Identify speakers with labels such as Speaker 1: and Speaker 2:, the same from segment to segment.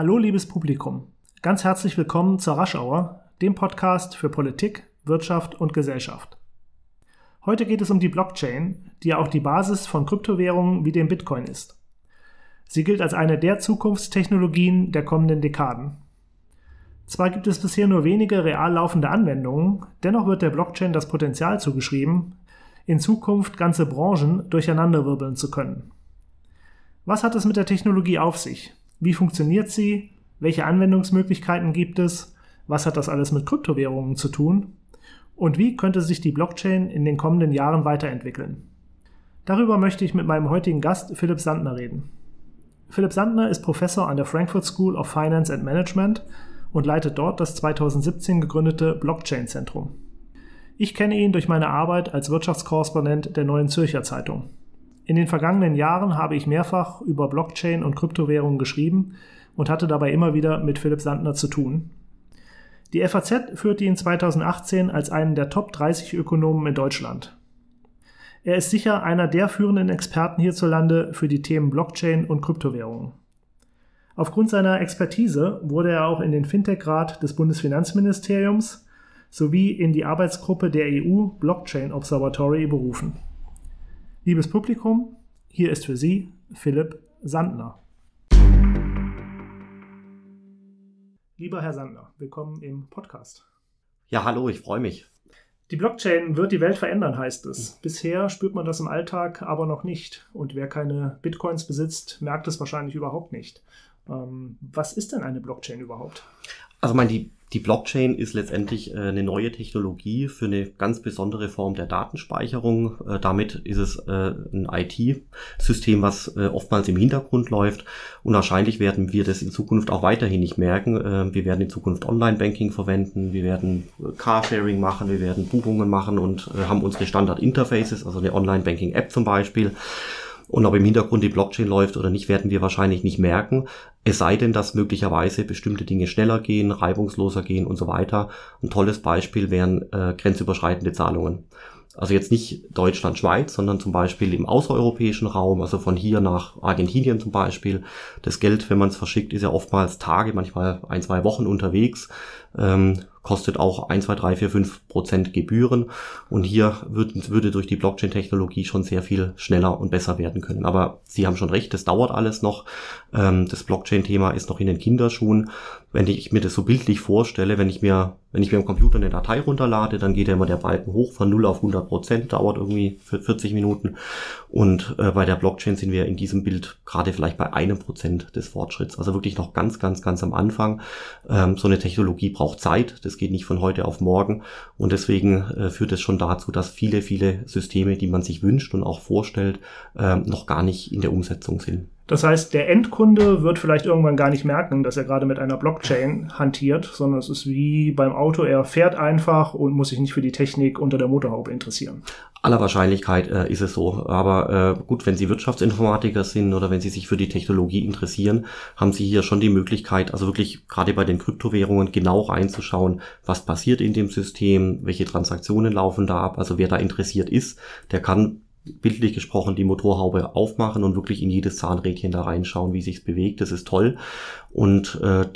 Speaker 1: Hallo liebes Publikum, ganz herzlich willkommen zur Raschauer, dem Podcast für Politik, Wirtschaft und Gesellschaft. Heute geht es um die Blockchain, die ja auch die Basis von Kryptowährungen wie dem Bitcoin ist. Sie gilt als eine der Zukunftstechnologien der kommenden Dekaden. Zwar gibt es bisher nur wenige real laufende Anwendungen, dennoch wird der Blockchain das Potenzial zugeschrieben, in Zukunft ganze Branchen durcheinanderwirbeln zu können. Was hat es mit der Technologie auf sich? Wie funktioniert sie? Welche Anwendungsmöglichkeiten gibt es? Was hat das alles mit Kryptowährungen zu tun? Und wie könnte sich die Blockchain in den kommenden Jahren weiterentwickeln? Darüber möchte ich mit meinem heutigen Gast Philipp Sandner reden. Philipp Sandner ist Professor an der Frankfurt School of Finance and Management und leitet dort das 2017 gegründete Blockchain-Zentrum. Ich kenne ihn durch meine Arbeit als Wirtschaftskorrespondent der Neuen Zürcher Zeitung. In den vergangenen Jahren habe ich mehrfach über Blockchain und Kryptowährungen geschrieben und hatte dabei immer wieder mit Philipp Sandner zu tun. Die FAZ führte ihn 2018 als einen der Top 30 Ökonomen in Deutschland. Er ist sicher einer der führenden Experten hierzulande für die Themen Blockchain und Kryptowährungen. Aufgrund seiner Expertise wurde er auch in den Fintech-Rat des Bundesfinanzministeriums sowie in die Arbeitsgruppe der EU Blockchain Observatory berufen. Liebes Publikum, hier ist für Sie Philipp Sandner. Lieber Herr Sandner, willkommen im Podcast.
Speaker 2: Ja, hallo, ich freue mich.
Speaker 1: Die Blockchain wird die Welt verändern, heißt es. Bisher spürt man das im Alltag aber noch nicht. Und wer keine Bitcoins besitzt, merkt es wahrscheinlich überhaupt nicht. Ähm, was ist denn eine Blockchain überhaupt?
Speaker 2: Also, mein, die die Blockchain ist letztendlich äh, eine neue Technologie für eine ganz besondere Form der Datenspeicherung. Äh, damit ist es äh, ein IT-System, was oftmals im Hintergrund läuft. Und wahrscheinlich werden wir das in Zukunft auch weiterhin nicht merken. Wir werden in Zukunft Online-Banking verwenden, wir werden Carsharing machen, wir werden Buchungen machen und haben unsere Standard-Interfaces, also eine Online-Banking-App zum Beispiel. Und ob im Hintergrund die Blockchain läuft oder nicht, werden wir wahrscheinlich nicht merken. Es sei denn, dass möglicherweise bestimmte Dinge schneller gehen, reibungsloser gehen und so weiter. Ein tolles Beispiel wären äh, grenzüberschreitende Zahlungen. Also jetzt nicht Deutschland, Schweiz, sondern zum Beispiel im außereuropäischen Raum, also von hier nach Argentinien zum Beispiel. Das Geld, wenn man es verschickt, ist ja oftmals Tage, manchmal ein, zwei Wochen unterwegs. Ähm, kostet auch 1, 2, 3, 4, 5 Prozent Gebühren. Und hier wird, würde durch die Blockchain-Technologie schon sehr viel schneller und besser werden können. Aber Sie haben schon recht, das dauert alles noch. Ähm, das Blockchain-Thema ist noch in den Kinderschuhen. Wenn ich mir das so bildlich vorstelle, wenn ich mir, wenn ich mir am Computer eine Datei runterlade, dann geht ja immer der Balken hoch von 0 auf 100 Prozent, dauert irgendwie für 40 Minuten. Und äh, bei der Blockchain sind wir in diesem Bild gerade vielleicht bei einem Prozent des Fortschritts. Also wirklich noch ganz, ganz, ganz am Anfang. Ähm, so eine Technologie braucht Zeit. Das geht nicht von heute auf morgen. Und deswegen äh, führt es schon dazu, dass viele, viele Systeme, die man sich wünscht und auch vorstellt, äh, noch gar nicht in der Umsetzung sind.
Speaker 1: Das heißt, der Endkunde wird vielleicht irgendwann gar nicht merken, dass er gerade mit einer Blockchain hantiert, sondern es ist wie beim Auto, er fährt einfach und muss sich nicht für die Technik unter der Motorhaube interessieren.
Speaker 2: Aller Wahrscheinlichkeit äh, ist es so. Aber äh, gut, wenn Sie Wirtschaftsinformatiker sind oder wenn Sie sich für die Technologie interessieren, haben Sie hier schon die Möglichkeit, also wirklich gerade bei den Kryptowährungen genau reinzuschauen, was passiert in dem System, welche Transaktionen laufen da ab. Also wer da interessiert ist, der kann bildlich gesprochen die Motorhaube aufmachen und wirklich in jedes Zahnrädchen da reinschauen, wie sich's bewegt. Das ist toll und äh,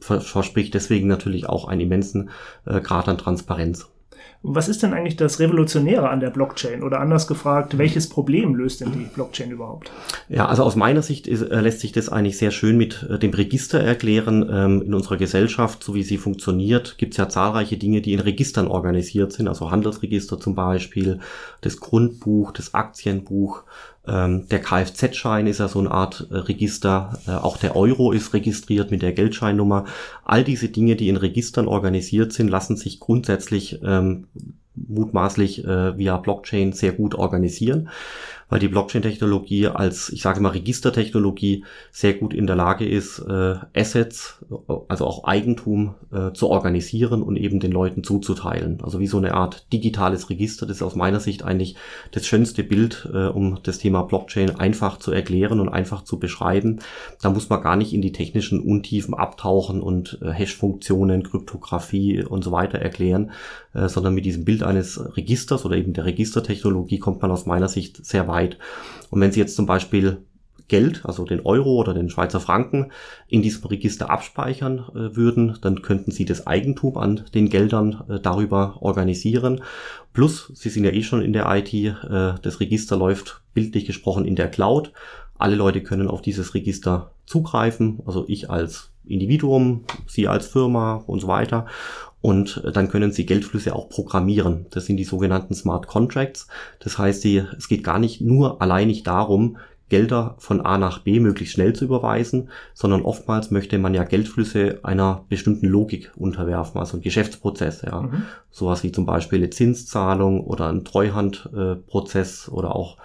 Speaker 2: verspricht deswegen natürlich auch einen immensen äh, Grad an Transparenz.
Speaker 1: Was ist denn eigentlich das Revolutionäre an der Blockchain? Oder anders gefragt, welches Problem löst denn die Blockchain überhaupt?
Speaker 2: Ja, also aus meiner Sicht ist, äh, lässt sich das eigentlich sehr schön mit äh, dem Register erklären. Ähm, in unserer Gesellschaft, so wie sie funktioniert, gibt es ja zahlreiche Dinge, die in Registern organisiert sind. Also Handelsregister zum Beispiel, das Grundbuch, das Aktienbuch, ähm, der Kfz-Schein ist ja so eine Art äh, Register. Äh, auch der Euro ist registriert mit der Geldscheinnummer. All diese Dinge, die in Registern organisiert sind, lassen sich grundsätzlich ähm, mutmaßlich äh, via Blockchain sehr gut organisieren weil die Blockchain-Technologie als, ich sage mal, Registertechnologie sehr gut in der Lage ist, äh, Assets, also auch Eigentum äh, zu organisieren und eben den Leuten zuzuteilen. Also wie so eine Art digitales Register. Das ist aus meiner Sicht eigentlich das schönste Bild, äh, um das Thema Blockchain einfach zu erklären und einfach zu beschreiben. Da muss man gar nicht in die technischen Untiefen abtauchen und äh, Hash-Funktionen, Kryptographie und so weiter erklären, äh, sondern mit diesem Bild eines Registers oder eben der Registertechnologie kommt man aus meiner Sicht sehr weit. Und wenn Sie jetzt zum Beispiel Geld, also den Euro oder den Schweizer Franken, in diesem Register abspeichern äh, würden, dann könnten Sie das Eigentum an den Geldern äh, darüber organisieren. Plus, Sie sind ja eh schon in der IT, äh, das Register läuft bildlich gesprochen in der Cloud. Alle Leute können auf dieses Register zugreifen, also ich als Individuum, Sie als Firma und so weiter. Und äh, dann können Sie Geldflüsse auch programmieren. Das sind die sogenannten Smart Contracts. Das heißt, die, es geht gar nicht nur alleinig darum, Gelder von A nach B möglichst schnell zu überweisen, sondern oftmals möchte man ja Geldflüsse einer bestimmten Logik unterwerfen, also ein Geschäftsprozess, ja. Mhm. Sowas wie zum Beispiel eine Zinszahlung oder ein Treuhandprozess oder auch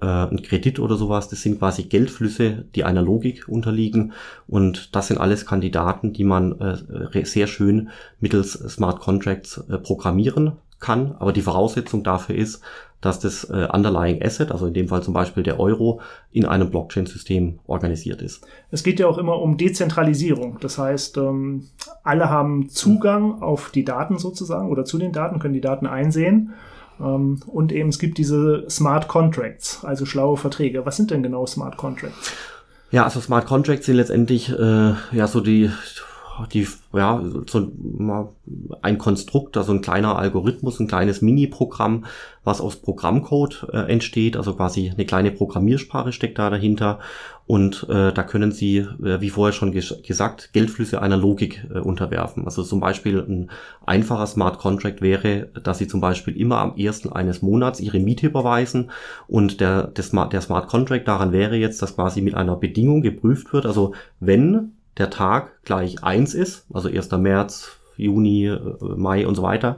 Speaker 2: äh, ein Kredit oder sowas, das sind quasi Geldflüsse, die einer Logik unterliegen. Und das sind alles Kandidaten, die man äh, sehr schön mittels Smart Contracts äh, programmieren kann. Aber die Voraussetzung dafür ist, dass das äh, Underlying Asset, also in dem Fall zum Beispiel der Euro, in einem Blockchain-System organisiert ist.
Speaker 1: Es geht ja auch immer um Dezentralisierung. Das heißt, ähm, alle haben Zugang auf die Daten sozusagen oder zu den Daten, können die Daten einsehen. Ähm, und eben es gibt diese Smart Contracts, also schlaue Verträge. Was sind denn genau Smart Contracts?
Speaker 2: Ja, also Smart Contracts sind letztendlich äh, ja so die die, ja, so ein Konstrukt, also ein kleiner Algorithmus, ein kleines Mini-Programm, was aus Programmcode äh, entsteht, also quasi eine kleine Programmiersprache steckt da dahinter. Und äh, da können Sie, äh, wie vorher schon ges gesagt, Geldflüsse einer Logik äh, unterwerfen. Also zum Beispiel ein einfacher Smart Contract wäre, dass Sie zum Beispiel immer am ersten eines Monats Ihre Miete überweisen. Und der, der, Smart, der Smart Contract daran wäre jetzt, dass quasi mit einer Bedingung geprüft wird, also wenn der Tag gleich eins ist, also 1. März, Juni, äh, Mai und so weiter,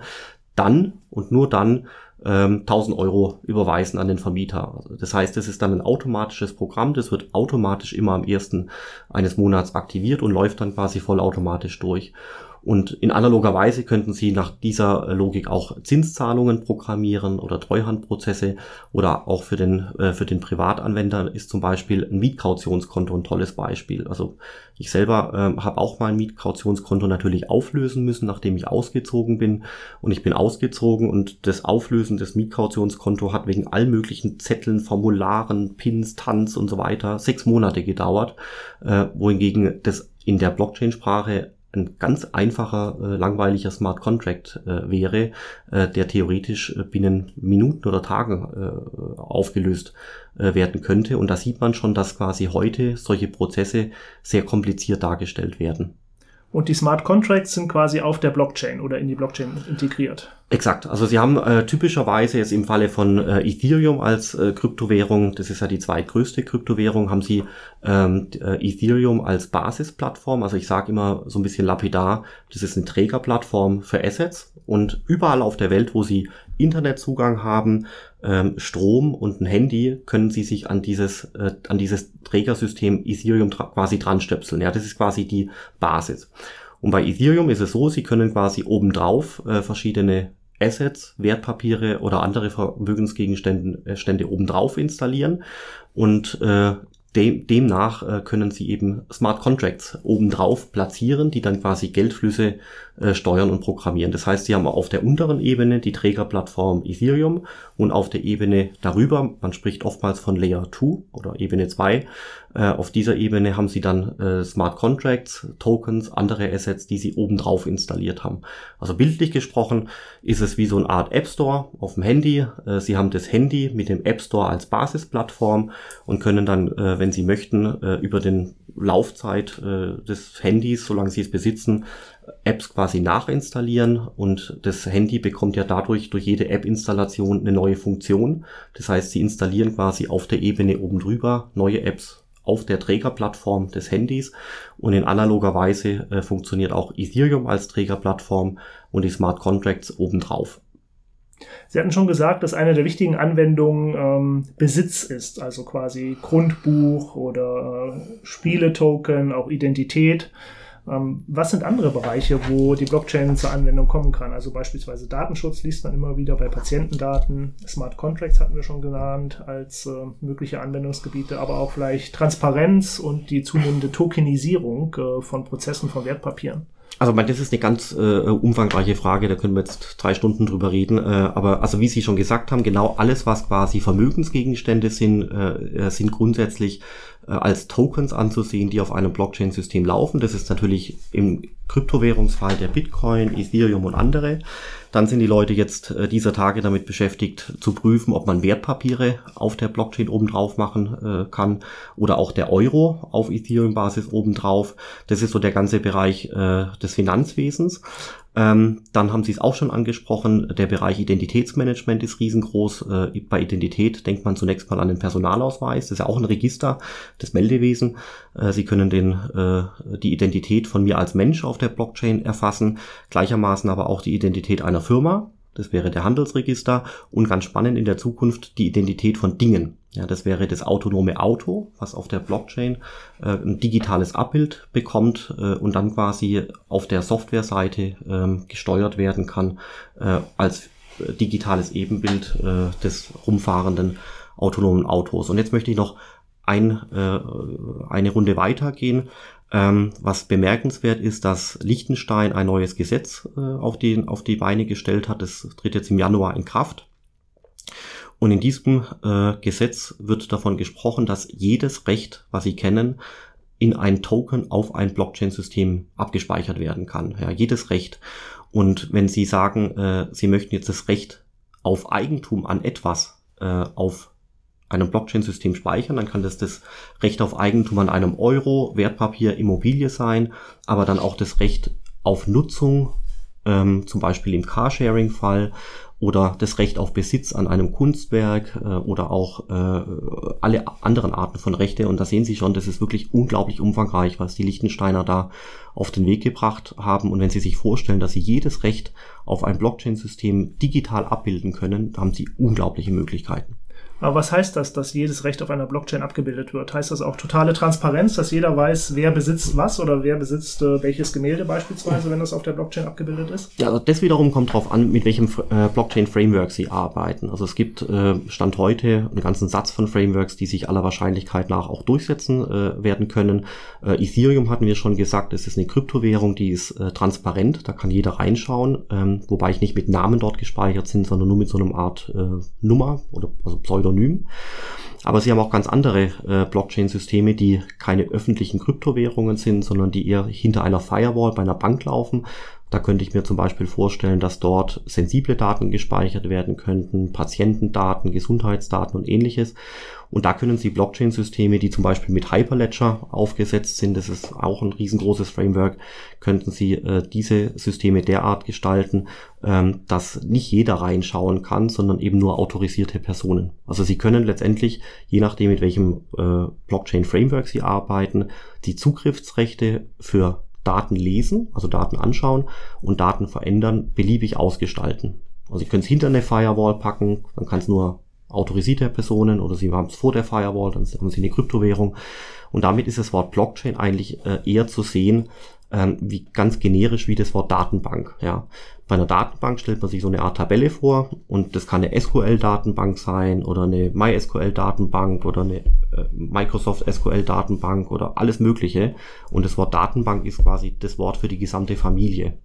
Speaker 2: dann und nur dann ähm, 1000 Euro überweisen an den Vermieter. Also das heißt, es ist dann ein automatisches Programm, das wird automatisch immer am ersten eines Monats aktiviert und läuft dann quasi vollautomatisch durch. Und in analoger Weise könnten Sie nach dieser Logik auch Zinszahlungen programmieren oder Treuhandprozesse oder auch für den, äh, für den Privatanwender ist zum Beispiel ein Mietkautionskonto ein tolles Beispiel. Also ich selber äh, habe auch mal ein Mietkautionskonto natürlich auflösen müssen, nachdem ich ausgezogen bin. Und ich bin ausgezogen und das Auflösen des Mietkautionskonto hat wegen all möglichen Zetteln, Formularen, Pins, Tanz und so weiter sechs Monate gedauert, äh, wohingegen das in der Blockchain-Sprache ein ganz einfacher, äh, langweiliger Smart Contract äh, wäre, äh, der theoretisch äh, binnen Minuten oder Tagen äh, aufgelöst werden könnte. Und da sieht man schon, dass quasi heute solche Prozesse sehr kompliziert dargestellt werden.
Speaker 1: Und die Smart Contracts sind quasi auf der Blockchain oder in die Blockchain integriert.
Speaker 2: Exakt. Also Sie haben äh, typischerweise jetzt im Falle von äh, Ethereum als äh, Kryptowährung, das ist ja die zweitgrößte Kryptowährung, haben Sie ähm, äh, Ethereum als Basisplattform. Also ich sage immer so ein bisschen lapidar, das ist eine Trägerplattform für Assets und überall auf der Welt, wo Sie Internetzugang haben, ähm, Strom und ein Handy, können Sie sich an dieses, äh, an dieses Trägersystem Ethereum quasi dran stöpseln. Ja, das ist quasi die Basis. Und bei Ethereum ist es so, Sie können quasi obendrauf äh, verschiedene Assets, Wertpapiere oder andere Vermögensgegenstände äh, Stände obendrauf installieren und äh, dem, demnach äh, können Sie eben Smart Contracts obendrauf platzieren, die dann quasi Geldflüsse äh, steuern und programmieren. Das heißt, Sie haben auf der unteren Ebene die Trägerplattform Ethereum und auf der Ebene darüber, man spricht oftmals von Layer 2 oder Ebene 2, äh, auf dieser Ebene haben Sie dann äh, Smart Contracts, Tokens, andere Assets, die Sie obendrauf installiert haben. Also bildlich gesprochen ist es wie so eine Art App Store auf dem Handy. Äh, Sie haben das Handy mit dem App Store als Basisplattform und können dann, äh, wenn Sie möchten, äh, über den Laufzeit äh, des Handys, solange Sie es besitzen, Apps quasi nachinstallieren und das Handy bekommt ja dadurch durch jede App-Installation eine neue Funktion. Das heißt, Sie installieren quasi auf der Ebene oben drüber neue Apps auf der Trägerplattform des Handys und in analoger Weise äh, funktioniert auch Ethereum als Trägerplattform und die Smart Contracts obendrauf.
Speaker 1: Sie hatten schon gesagt, dass eine der wichtigen Anwendungen ähm, Besitz ist, also quasi Grundbuch oder äh, Spieletoken, auch Identität. Ähm, was sind andere Bereiche, wo die Blockchain zur Anwendung kommen kann? Also beispielsweise Datenschutz liest man immer wieder bei Patientendaten, Smart Contracts hatten wir schon genannt als äh, mögliche Anwendungsgebiete, aber auch vielleicht Transparenz und die zunehmende Tokenisierung äh, von Prozessen von Wertpapieren.
Speaker 2: Also man, das ist eine ganz äh, umfangreiche Frage, da können wir jetzt drei Stunden drüber reden. Äh, aber also wie Sie schon gesagt haben, genau alles, was quasi Vermögensgegenstände sind, äh, äh sind grundsätzlich äh, als Tokens anzusehen, die auf einem Blockchain-System laufen. Das ist natürlich im Kryptowährungsfall der Bitcoin, Ethereum und andere. Dann sind die Leute jetzt äh, dieser Tage damit beschäftigt zu prüfen, ob man Wertpapiere auf der Blockchain obendrauf machen äh, kann oder auch der Euro auf Ethereum-Basis obendrauf. Das ist so der ganze Bereich des Finanzwesens. Ähm, dann haben Sie es auch schon angesprochen, der Bereich Identitätsmanagement ist riesengroß. Äh, bei Identität denkt man zunächst mal an den Personalausweis. Das ist ja auch ein Register des Meldewesen. Äh, Sie können den, äh, die Identität von mir als Mensch auf der Blockchain erfassen, gleichermaßen aber auch die Identität einer Firma. Das wäre der Handelsregister und ganz spannend in der Zukunft die Identität von Dingen. Ja, das wäre das autonome Auto, was auf der Blockchain äh, ein digitales Abbild bekommt äh, und dann quasi auf der Softwareseite äh, gesteuert werden kann äh, als äh, digitales Ebenbild äh, des rumfahrenden autonomen Autos. Und jetzt möchte ich noch ein, eine Runde weitergehen. Ähm, was bemerkenswert ist, dass Liechtenstein ein neues Gesetz auf, die, auf die Beine gestellt hat. Das tritt jetzt im Januar in Kraft. Und in diesem äh, Gesetz wird davon gesprochen, dass jedes Recht, was Sie kennen, in ein Token auf ein Blockchain-System abgespeichert werden kann. Ja, jedes Recht. Und wenn Sie sagen, äh, Sie möchten jetzt das Recht auf Eigentum an etwas äh, auf einem Blockchain-System speichern, dann kann das das Recht auf Eigentum an einem Euro, Wertpapier, Immobilie sein, aber dann auch das Recht auf Nutzung, ähm, zum Beispiel im Carsharing-Fall oder das Recht auf Besitz an einem Kunstwerk äh, oder auch äh, alle anderen Arten von Rechte. Und da sehen Sie schon, das ist wirklich unglaublich umfangreich, was die Lichtensteiner da auf den Weg gebracht haben. Und wenn Sie sich vorstellen, dass Sie jedes Recht auf ein Blockchain-System digital abbilden können, haben Sie unglaubliche Möglichkeiten.
Speaker 1: Aber was heißt das, dass jedes Recht auf einer Blockchain abgebildet wird? Heißt das auch totale Transparenz, dass jeder weiß, wer besitzt was oder wer besitzt äh, welches Gemälde beispielsweise, wenn das auf der Blockchain abgebildet ist?
Speaker 2: Ja, also das wiederum kommt darauf an, mit welchem äh, Blockchain-Framework Sie arbeiten. Also es gibt äh, Stand heute einen ganzen Satz von Frameworks, die sich aller Wahrscheinlichkeit nach auch durchsetzen äh, werden können. Äh, Ethereum hatten wir schon gesagt, es ist eine Kryptowährung, die ist äh, transparent, da kann jeder reinschauen, ähm, wobei ich nicht mit Namen dort gespeichert sind, sondern nur mit so einem Art äh, Nummer oder also Pseudo Pseudonym. Aber sie haben auch ganz andere äh, Blockchain-Systeme, die keine öffentlichen Kryptowährungen sind, sondern die eher hinter einer Firewall bei einer Bank laufen. Da könnte ich mir zum Beispiel vorstellen, dass dort sensible Daten gespeichert werden könnten, Patientendaten, Gesundheitsdaten und ähnliches. Und da können Sie Blockchain-Systeme, die zum Beispiel mit Hyperledger aufgesetzt sind, das ist auch ein riesengroßes Framework, könnten Sie äh, diese Systeme derart gestalten, ähm, dass nicht jeder reinschauen kann, sondern eben nur autorisierte Personen. Also Sie können letztendlich, je nachdem mit welchem äh, Blockchain-Framework Sie arbeiten, die Zugriffsrechte für Daten lesen, also Daten anschauen und Daten verändern, beliebig ausgestalten. Also Sie können es hinter eine Firewall packen, dann kann es nur autorisierte Personen oder Sie haben es vor der Firewall, dann haben Sie eine Kryptowährung. Und damit ist das Wort Blockchain eigentlich äh, eher zu sehen, ähm, wie ganz generisch wie das Wort Datenbank. Ja. Bei einer Datenbank stellt man sich so eine Art Tabelle vor und das kann eine SQL-Datenbank sein oder eine MySQL-Datenbank oder eine äh, Microsoft SQL-Datenbank oder alles Mögliche. Und das Wort Datenbank ist quasi das Wort für die gesamte Familie.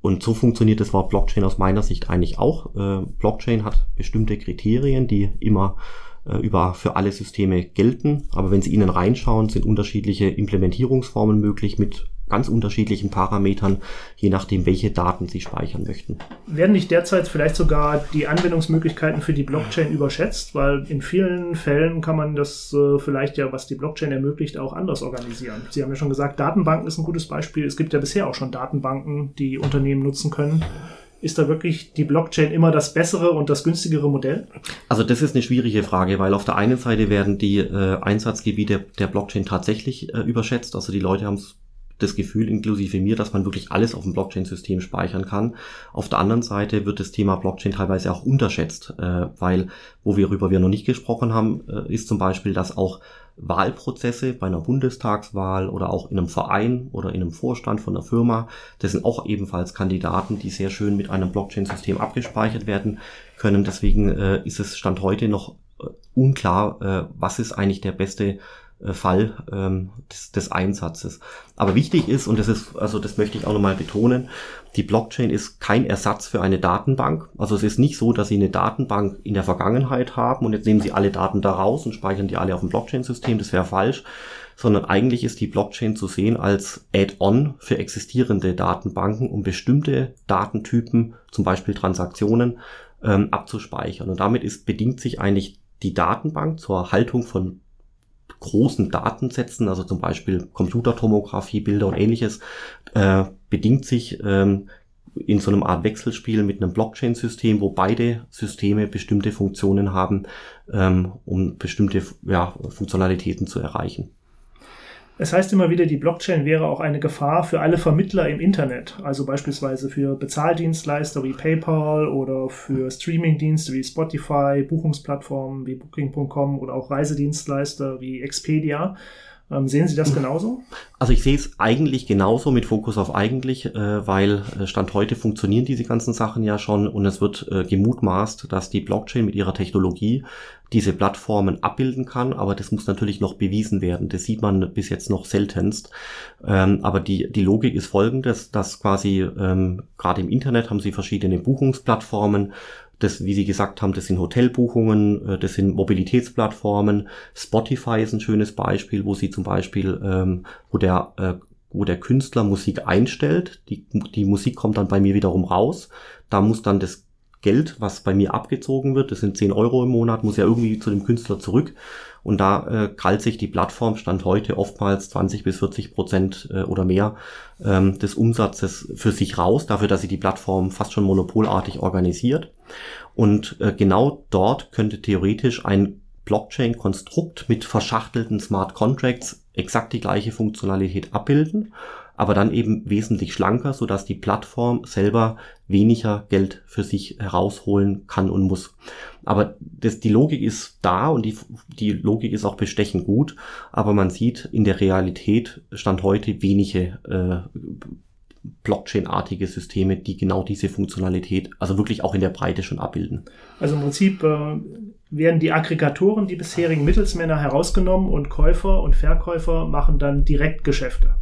Speaker 2: Und so funktioniert das Wort Blockchain aus meiner Sicht eigentlich auch. Äh, Blockchain hat bestimmte Kriterien, die immer äh, über für alle Systeme gelten. Aber wenn Sie ihnen reinschauen, sind unterschiedliche Implementierungsformen möglich mit ganz unterschiedlichen Parametern, je nachdem, welche Daten Sie speichern möchten.
Speaker 1: Werden nicht derzeit vielleicht sogar die Anwendungsmöglichkeiten für die Blockchain überschätzt? Weil in vielen Fällen kann man das äh, vielleicht ja, was die Blockchain ermöglicht, auch anders organisieren. Sie haben ja schon gesagt, Datenbanken ist ein gutes Beispiel. Es gibt ja bisher auch schon Datenbanken, die Unternehmen nutzen können. Ist da wirklich die Blockchain immer das bessere und das günstigere Modell?
Speaker 2: Also das ist eine schwierige Frage, weil auf der einen Seite werden die äh, Einsatzgebiete der Blockchain tatsächlich äh, überschätzt. Also die Leute haben es das Gefühl, inklusive mir, dass man wirklich alles auf dem Blockchain-System speichern kann. Auf der anderen Seite wird das Thema Blockchain teilweise auch unterschätzt, äh, weil, wo wir darüber wir noch nicht gesprochen haben, äh, ist zum Beispiel, dass auch Wahlprozesse bei einer Bundestagswahl oder auch in einem Verein oder in einem Vorstand von einer Firma, das sind auch ebenfalls Kandidaten, die sehr schön mit einem Blockchain-System abgespeichert werden können. Deswegen äh, ist es Stand heute noch äh, unklar, äh, was ist eigentlich der beste Fall ähm, des, des Einsatzes. Aber wichtig ist, und das ist, also das möchte ich auch nochmal betonen, die Blockchain ist kein Ersatz für eine Datenbank. Also es ist nicht so, dass Sie eine Datenbank in der Vergangenheit haben und jetzt nehmen Sie alle Daten da raus und speichern die alle auf dem Blockchain-System. Das wäre falsch. Sondern eigentlich ist die Blockchain zu sehen als Add-on für existierende Datenbanken, um bestimmte Datentypen, zum Beispiel Transaktionen, ähm, abzuspeichern. Und damit ist, bedingt sich eigentlich die Datenbank zur Haltung von großen Datensätzen, also zum Beispiel Computertomographie, Bilder und ähnliches, äh, bedingt sich ähm, in so einem Art Wechselspiel mit einem Blockchain-System, wo beide Systeme bestimmte Funktionen haben, ähm, um bestimmte ja, Funktionalitäten zu erreichen.
Speaker 1: Es heißt immer wieder, die Blockchain wäre auch eine Gefahr für alle Vermittler im Internet, also beispielsweise für Bezahldienstleister wie PayPal oder für Streamingdienste wie Spotify, Buchungsplattformen wie Booking.com oder auch Reisedienstleister wie Expedia. Ähm, sehen Sie das genauso?
Speaker 2: Also ich sehe es eigentlich genauso mit Fokus auf eigentlich, äh, weil äh, Stand heute funktionieren diese ganzen Sachen ja schon und es wird äh, gemutmaßt, dass die Blockchain mit ihrer Technologie diese Plattformen abbilden kann, aber das muss natürlich noch bewiesen werden. Das sieht man bis jetzt noch seltenst. Ähm, aber die, die Logik ist folgendes, dass quasi ähm, gerade im Internet haben sie verschiedene Buchungsplattformen, das, wie Sie gesagt haben, das sind Hotelbuchungen, äh, das sind Mobilitätsplattformen. Spotify ist ein schönes Beispiel, wo Sie zum Beispiel, ähm, wo der äh, wo der Künstler Musik einstellt, die, die Musik kommt dann bei mir wiederum raus. Da muss dann das Geld, was bei mir abgezogen wird, das sind 10 Euro im Monat, muss ja irgendwie zu dem Künstler zurück. Und da äh, krallt sich die Plattform Stand heute oftmals 20 bis 40 Prozent äh, oder mehr ähm, des Umsatzes für sich raus, dafür, dass sie die Plattform fast schon monopolartig organisiert. Und äh, genau dort könnte theoretisch ein Blockchain-Konstrukt mit verschachtelten Smart Contracts exakt die gleiche Funktionalität abbilden aber dann eben wesentlich schlanker, so dass die Plattform selber weniger Geld für sich herausholen kann und muss. Aber das, die Logik ist da und die, die Logik ist auch bestechend gut, aber man sieht in der Realität Stand heute wenige äh, Blockchain-artige Systeme, die genau diese Funktionalität, also wirklich auch in der Breite schon abbilden.
Speaker 1: Also im Prinzip äh, werden die Aggregatoren, die bisherigen Mittelsmänner herausgenommen und Käufer und Verkäufer machen dann Direktgeschäfte.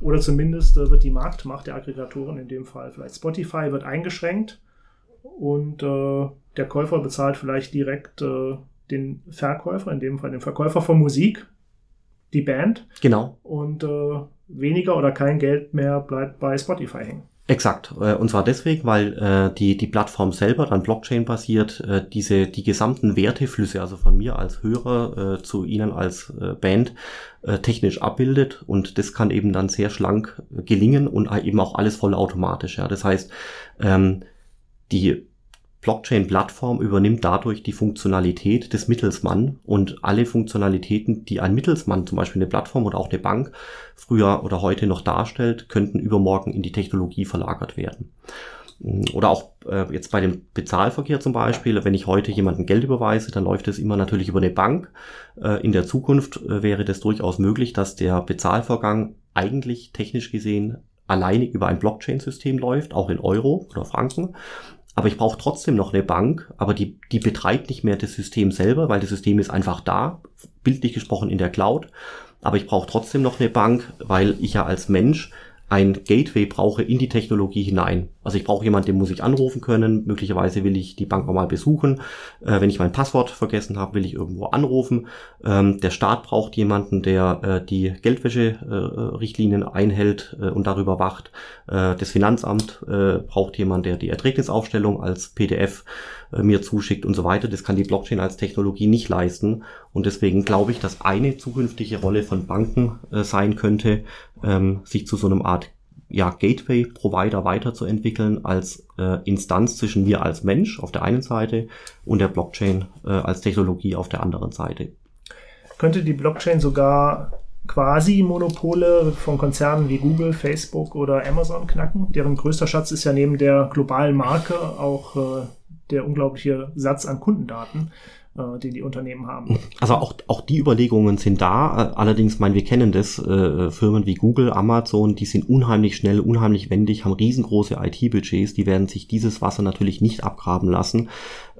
Speaker 1: Oder zumindest äh, wird die Marktmacht der Aggregatoren, in dem Fall vielleicht Spotify, wird eingeschränkt und äh, der Käufer bezahlt vielleicht direkt äh, den Verkäufer, in dem Fall den Verkäufer von Musik, die Band.
Speaker 2: Genau.
Speaker 1: Und äh, weniger oder kein Geld mehr bleibt bei Spotify hängen.
Speaker 2: Exakt. Äh, und zwar deswegen, weil äh, die, die Plattform selber dann Blockchain-basiert äh, diese, die gesamten Werteflüsse, also von mir als Hörer äh, zu Ihnen als äh, Band, äh, technisch abbildet. Und das kann eben dann sehr schlank gelingen und eben auch alles vollautomatisch. Ja. Das heißt, ähm, die Blockchain-Plattform übernimmt dadurch die Funktionalität des Mittelsmann und alle Funktionalitäten, die ein Mittelsmann, zum Beispiel eine Plattform oder auch eine Bank, früher oder heute noch darstellt, könnten übermorgen in die Technologie verlagert werden. Oder auch äh, jetzt bei dem Bezahlverkehr zum Beispiel, wenn ich heute jemandem Geld überweise, dann läuft es immer natürlich über eine Bank. Äh, in der Zukunft äh, wäre das durchaus möglich, dass der Bezahlvorgang eigentlich technisch gesehen alleinig über ein Blockchain-System läuft, auch in Euro oder Franken aber ich brauche trotzdem noch eine Bank, aber die, die betreibt nicht mehr das System selber, weil das System ist einfach da, bildlich gesprochen in der Cloud. Aber ich brauche trotzdem noch eine Bank, weil ich ja als Mensch ein Gateway brauche in die Technologie hinein. Also ich brauche jemanden, den muss ich anrufen können. Möglicherweise will ich die Bank mal besuchen. Äh, wenn ich mein Passwort vergessen habe, will ich irgendwo anrufen. Ähm, der Staat braucht jemanden, der äh, die Geldwäsche-Richtlinien äh, einhält äh, und darüber wacht. Äh, das Finanzamt äh, braucht jemanden, der die Erträgnisaufstellung als PDF mir zuschickt und so weiter. Das kann die Blockchain als Technologie nicht leisten. Und deswegen glaube ich, dass eine zukünftige Rolle von Banken sein könnte, ähm, sich zu so einem Art ja, Gateway-Provider weiterzuentwickeln als äh, Instanz zwischen mir als Mensch auf der einen Seite und der Blockchain äh, als Technologie auf der anderen Seite.
Speaker 1: Könnte die Blockchain sogar quasi Monopole von Konzernen wie Google, Facebook oder Amazon knacken? Deren größter Schatz ist ja neben der globalen Marke auch äh, der unglaubliche Satz an Kundendaten. Äh, die die Unternehmen haben.
Speaker 2: Also auch, auch die Überlegungen sind da. Allerdings, mein, wir kennen das, äh, Firmen wie Google, Amazon, die sind unheimlich schnell, unheimlich wendig, haben riesengroße IT-Budgets, die werden sich dieses Wasser natürlich nicht abgraben lassen.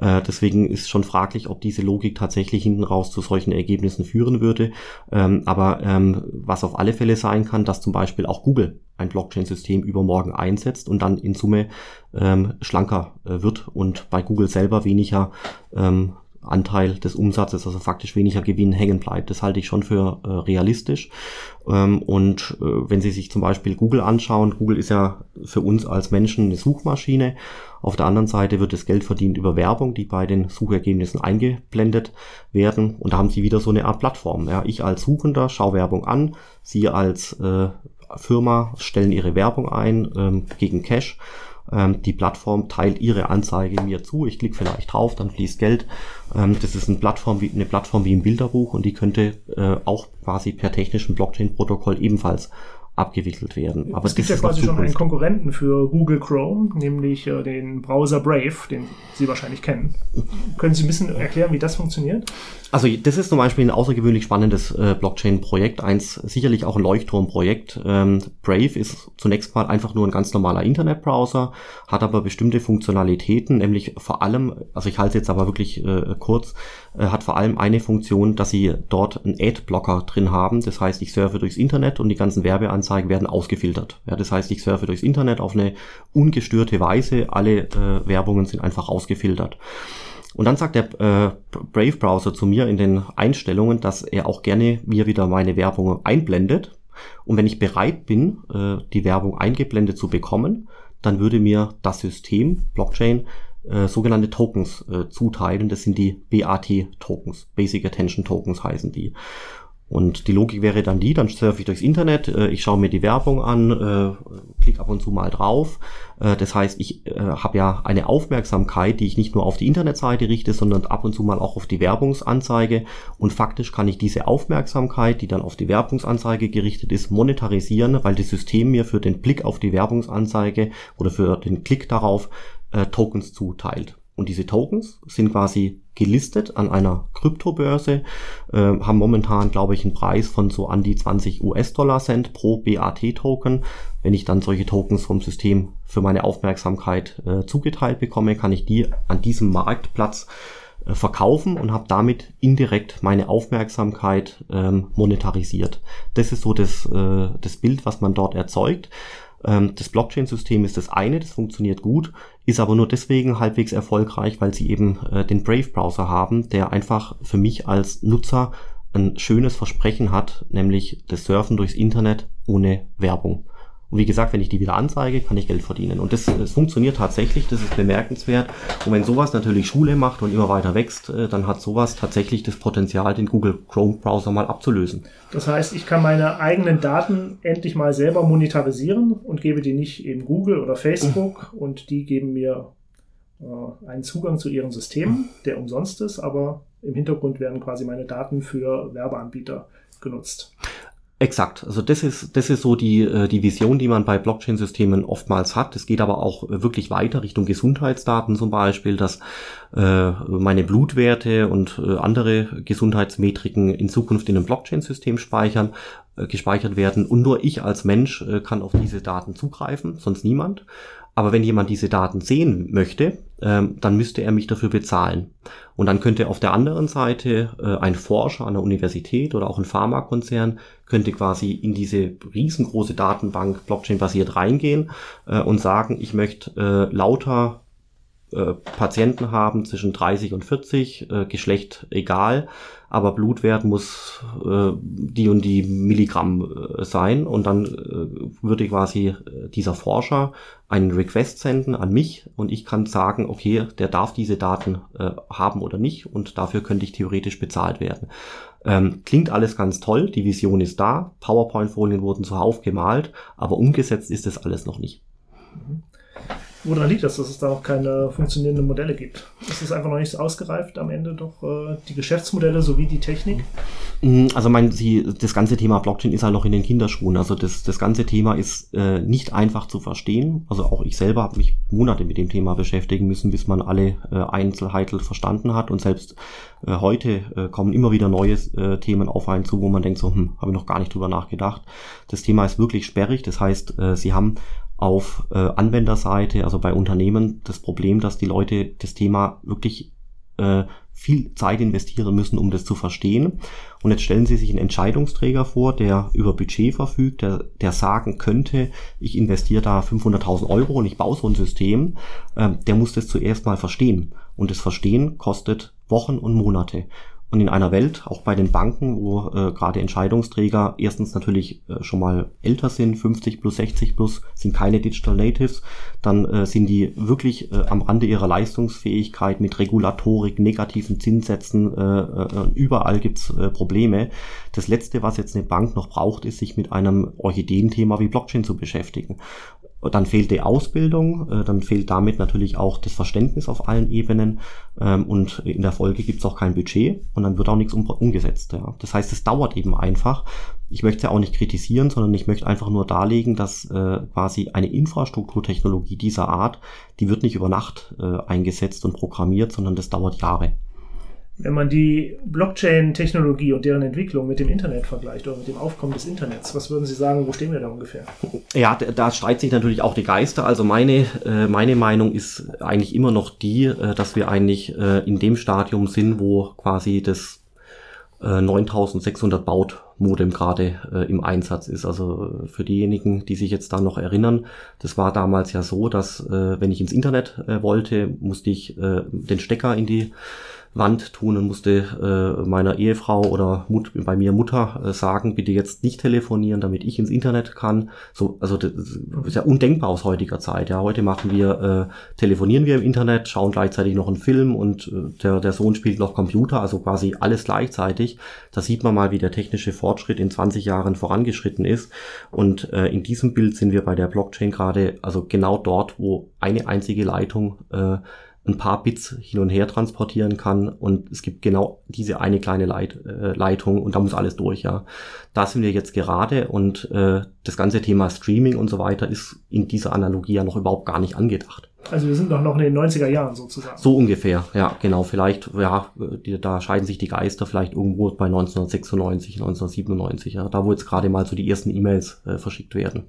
Speaker 2: Äh, deswegen ist schon fraglich, ob diese Logik tatsächlich hinten raus zu solchen Ergebnissen führen würde. Ähm, aber ähm, was auf alle Fälle sein kann, dass zum Beispiel auch Google ein Blockchain-System übermorgen einsetzt und dann in Summe ähm, schlanker äh, wird und bei Google selber weniger ähm, Anteil des Umsatzes, also faktisch weniger Gewinn hängen bleibt. Das halte ich schon für äh, realistisch. Ähm, und äh, wenn Sie sich zum Beispiel Google anschauen, Google ist ja für uns als Menschen eine Suchmaschine. Auf der anderen Seite wird das Geld verdient über Werbung, die bei den Suchergebnissen eingeblendet werden. Und da haben Sie wieder so eine Art Plattform. Ja, ich als Suchender schaue Werbung an, Sie als äh, Firma stellen Ihre Werbung ein ähm, gegen Cash ähm, die Plattform teilt ihre Anzeige mir zu. Ich klicke vielleicht drauf, dann fließt Geld. Ähm, das ist eine Plattform, wie, eine Plattform wie im Bilderbuch und die könnte äh, auch quasi per technischen Blockchain-Protokoll ebenfalls abgewickelt werden.
Speaker 1: Aber es gibt ja quasi schon einen Konkurrenten für Google Chrome, nämlich äh, den Browser Brave, den Sie wahrscheinlich kennen. Können Sie ein bisschen erklären, wie das funktioniert?
Speaker 2: Also das ist zum Beispiel ein außergewöhnlich spannendes äh, Blockchain-Projekt, eins sicherlich auch ein Leuchtturm-Projekt. Ähm, Brave ist zunächst mal einfach nur ein ganz normaler Internetbrowser, hat aber bestimmte Funktionalitäten, nämlich vor allem, also ich halte es jetzt aber wirklich äh, kurz, äh, hat vor allem eine Funktion, dass sie dort einen Ad-Blocker drin haben. Das heißt, ich surfe durchs Internet und die ganzen Werbeanzeigen werden ausgefiltert. Ja, das heißt, ich surfe durchs Internet auf eine ungestörte Weise. Alle äh, Werbungen sind einfach ausgefiltert. Und dann sagt der äh, Brave Browser zu mir in den Einstellungen, dass er auch gerne mir wieder meine Werbung einblendet. Und wenn ich bereit bin, äh, die Werbung eingeblendet zu bekommen, dann würde mir das System Blockchain äh, sogenannte Tokens äh, zuteilen. Das sind die BAT-Tokens, Basic Attention Tokens heißen die. Und die Logik wäre dann die, dann surfe ich durchs Internet, äh, ich schaue mir die Werbung an, äh, klicke ab und zu mal drauf. Äh, das heißt, ich äh, habe ja eine Aufmerksamkeit, die ich nicht nur auf die Internetseite richte, sondern ab und zu mal auch auf die Werbungsanzeige. Und faktisch kann ich diese Aufmerksamkeit, die dann auf die Werbungsanzeige gerichtet ist, monetarisieren, weil das System mir für den Blick auf die Werbungsanzeige oder für den Klick darauf äh, Tokens zuteilt. Und diese Tokens sind quasi gelistet an einer Kryptobörse, äh, haben momentan, glaube ich, einen Preis von so an die 20 US-Dollar Cent pro BAT-Token. Wenn ich dann solche Tokens vom System für meine Aufmerksamkeit äh, zugeteilt bekomme, kann ich die an diesem Marktplatz äh, verkaufen und habe damit indirekt meine Aufmerksamkeit ähm, monetarisiert. Das ist so das, äh, das Bild, was man dort erzeugt. Ähm, das Blockchain-System ist das eine, das funktioniert gut, ist aber nur deswegen halbwegs erfolgreich, weil sie eben äh, den Brave-Browser haben, der einfach für mich als Nutzer ein schönes Versprechen hat, nämlich das Surfen durchs Internet ohne Werbung. Und wie gesagt, wenn ich die wieder anzeige, kann ich Geld verdienen. Und das, das funktioniert tatsächlich, das ist bemerkenswert. Und wenn sowas natürlich Schule macht und immer weiter wächst, äh, dann hat sowas tatsächlich das Potenzial, den Google Chrome Browser mal abzulösen.
Speaker 1: Das heißt, ich kann meine eigenen Daten endlich mal selber monetarisieren und gebe die nicht eben Google oder Facebook mhm. und die geben mir äh, einen Zugang zu ihren Systemen, der umsonst ist, aber im Hintergrund werden quasi meine Daten für Werbeanbieter genutzt.
Speaker 2: Exakt. Also das ist, das ist so die, äh, die Vision, die man bei Blockchain-Systemen oftmals hat. Es geht aber auch wirklich weiter Richtung Gesundheitsdaten zum Beispiel, dass äh, meine Blutwerte und äh, andere Gesundheitsmetriken in Zukunft in einem Blockchain-System speichern, äh, gespeichert werden. Und nur ich als Mensch äh, kann auf diese Daten zugreifen, sonst niemand. Aber wenn jemand diese Daten sehen möchte, ähm, dann müsste er mich dafür bezahlen. Und dann könnte auf der anderen Seite äh, ein Forscher an der Universität oder auch ein Pharmakonzern könnte quasi in diese riesengroße Datenbank Blockchain-basiert reingehen äh, und sagen, ich möchte äh, lauter äh, Patienten haben zwischen 30 und 40, äh, Geschlecht egal, aber Blutwert muss äh, die und die Milligramm äh, sein und dann äh, würde quasi äh, dieser Forscher einen Request senden an mich und ich kann sagen, okay, der darf diese Daten äh, haben oder nicht und dafür könnte ich theoretisch bezahlt werden. Ähm, klingt alles ganz toll, die Vision ist da, PowerPoint-Folien wurden zuhauf gemalt, aber umgesetzt ist das alles noch nicht.
Speaker 1: Mhm. Woran liegt das, dass es da noch keine funktionierenden Modelle gibt? Ist es einfach noch nicht so ausgereift am Ende doch äh, die Geschäftsmodelle sowie die Technik?
Speaker 2: Mm, also mein, sie, das ganze Thema Blockchain ist halt noch in den Kinderschuhen. Also das, das ganze Thema ist äh, nicht einfach zu verstehen. Also auch ich selber habe mich Monate mit dem Thema beschäftigen müssen, bis man alle äh, Einzelheiten verstanden hat. Und selbst äh, heute äh, kommen immer wieder neue äh, Themen auf einen zu, wo man denkt, so, hm, habe ich noch gar nicht drüber nachgedacht. Das Thema ist wirklich sperrig. Das heißt, äh, sie haben auf äh, Anwenderseite, also bei Unternehmen, das Problem, dass die Leute das Thema wirklich äh, viel Zeit investieren müssen, um das zu verstehen. Und jetzt stellen Sie sich einen Entscheidungsträger vor, der über Budget verfügt, der, der sagen könnte, ich investiere da 500.000 Euro und ich baue so ein System. Ähm, der muss das zuerst mal verstehen. Und das Verstehen kostet Wochen und Monate. Und in einer Welt, auch bei den Banken, wo äh, gerade Entscheidungsträger erstens natürlich äh, schon mal älter sind, 50 plus, 60 plus, sind keine Digital Natives, dann äh, sind die wirklich äh, am Rande ihrer Leistungsfähigkeit mit Regulatorik, negativen Zinssätzen, äh, äh, überall gibt's äh, Probleme. Das Letzte, was jetzt eine Bank noch braucht, ist, sich mit einem Orchideenthema wie Blockchain zu beschäftigen. Dann fehlt die Ausbildung, äh, dann fehlt damit natürlich auch das Verständnis auf allen Ebenen ähm, und in der Folge gibt es auch kein Budget und dann wird auch nichts umgesetzt. Das heißt, es dauert eben einfach. Ich möchte es ja auch nicht kritisieren, sondern ich möchte einfach nur darlegen, dass äh, quasi eine Infrastrukturtechnologie dieser Art, die wird nicht über Nacht äh, eingesetzt und programmiert, sondern das dauert Jahre.
Speaker 1: Wenn man die Blockchain-Technologie und deren Entwicklung mit dem Internet vergleicht oder mit dem Aufkommen des Internets, was würden Sie sagen, wo stehen wir da ungefähr?
Speaker 2: Ja, da streiten sich natürlich auch die Geister. Also meine, äh, meine Meinung ist eigentlich immer noch die, äh, dass wir eigentlich äh, in dem Stadium sind, wo quasi das 9600 Baut Modem gerade äh, im Einsatz ist. Also für diejenigen, die sich jetzt da noch erinnern, das war damals ja so, dass äh, wenn ich ins Internet äh, wollte, musste ich äh, den Stecker in die Wand tun und musste äh, meiner Ehefrau oder Mut, bei mir Mutter äh, sagen, bitte jetzt nicht telefonieren, damit ich ins Internet kann. So, also das ist ja undenkbar aus heutiger Zeit. Ja, heute machen wir, äh, telefonieren wir im Internet, schauen gleichzeitig noch einen Film und äh, der, der Sohn spielt noch Computer, also quasi alles gleichzeitig. Da sieht man mal, wie der technische Fortschritt in 20 Jahren vorangeschritten ist. Und äh, in diesem Bild sind wir bei der Blockchain gerade, also genau dort, wo eine einzige Leitung äh, ein paar Bits hin und her transportieren kann und es gibt genau diese eine kleine Leit, äh, Leitung und da muss alles durch, ja. Da sind wir jetzt gerade und äh, das ganze Thema Streaming und so weiter ist in dieser Analogie ja noch überhaupt gar nicht angedacht.
Speaker 1: Also wir sind doch noch in den 90er Jahren sozusagen.
Speaker 2: So ungefähr, ja, genau. Vielleicht, ja, die, da scheiden sich die Geister vielleicht irgendwo bei 1996, 1997, ja, da wo jetzt gerade mal so die ersten E-Mails äh, verschickt werden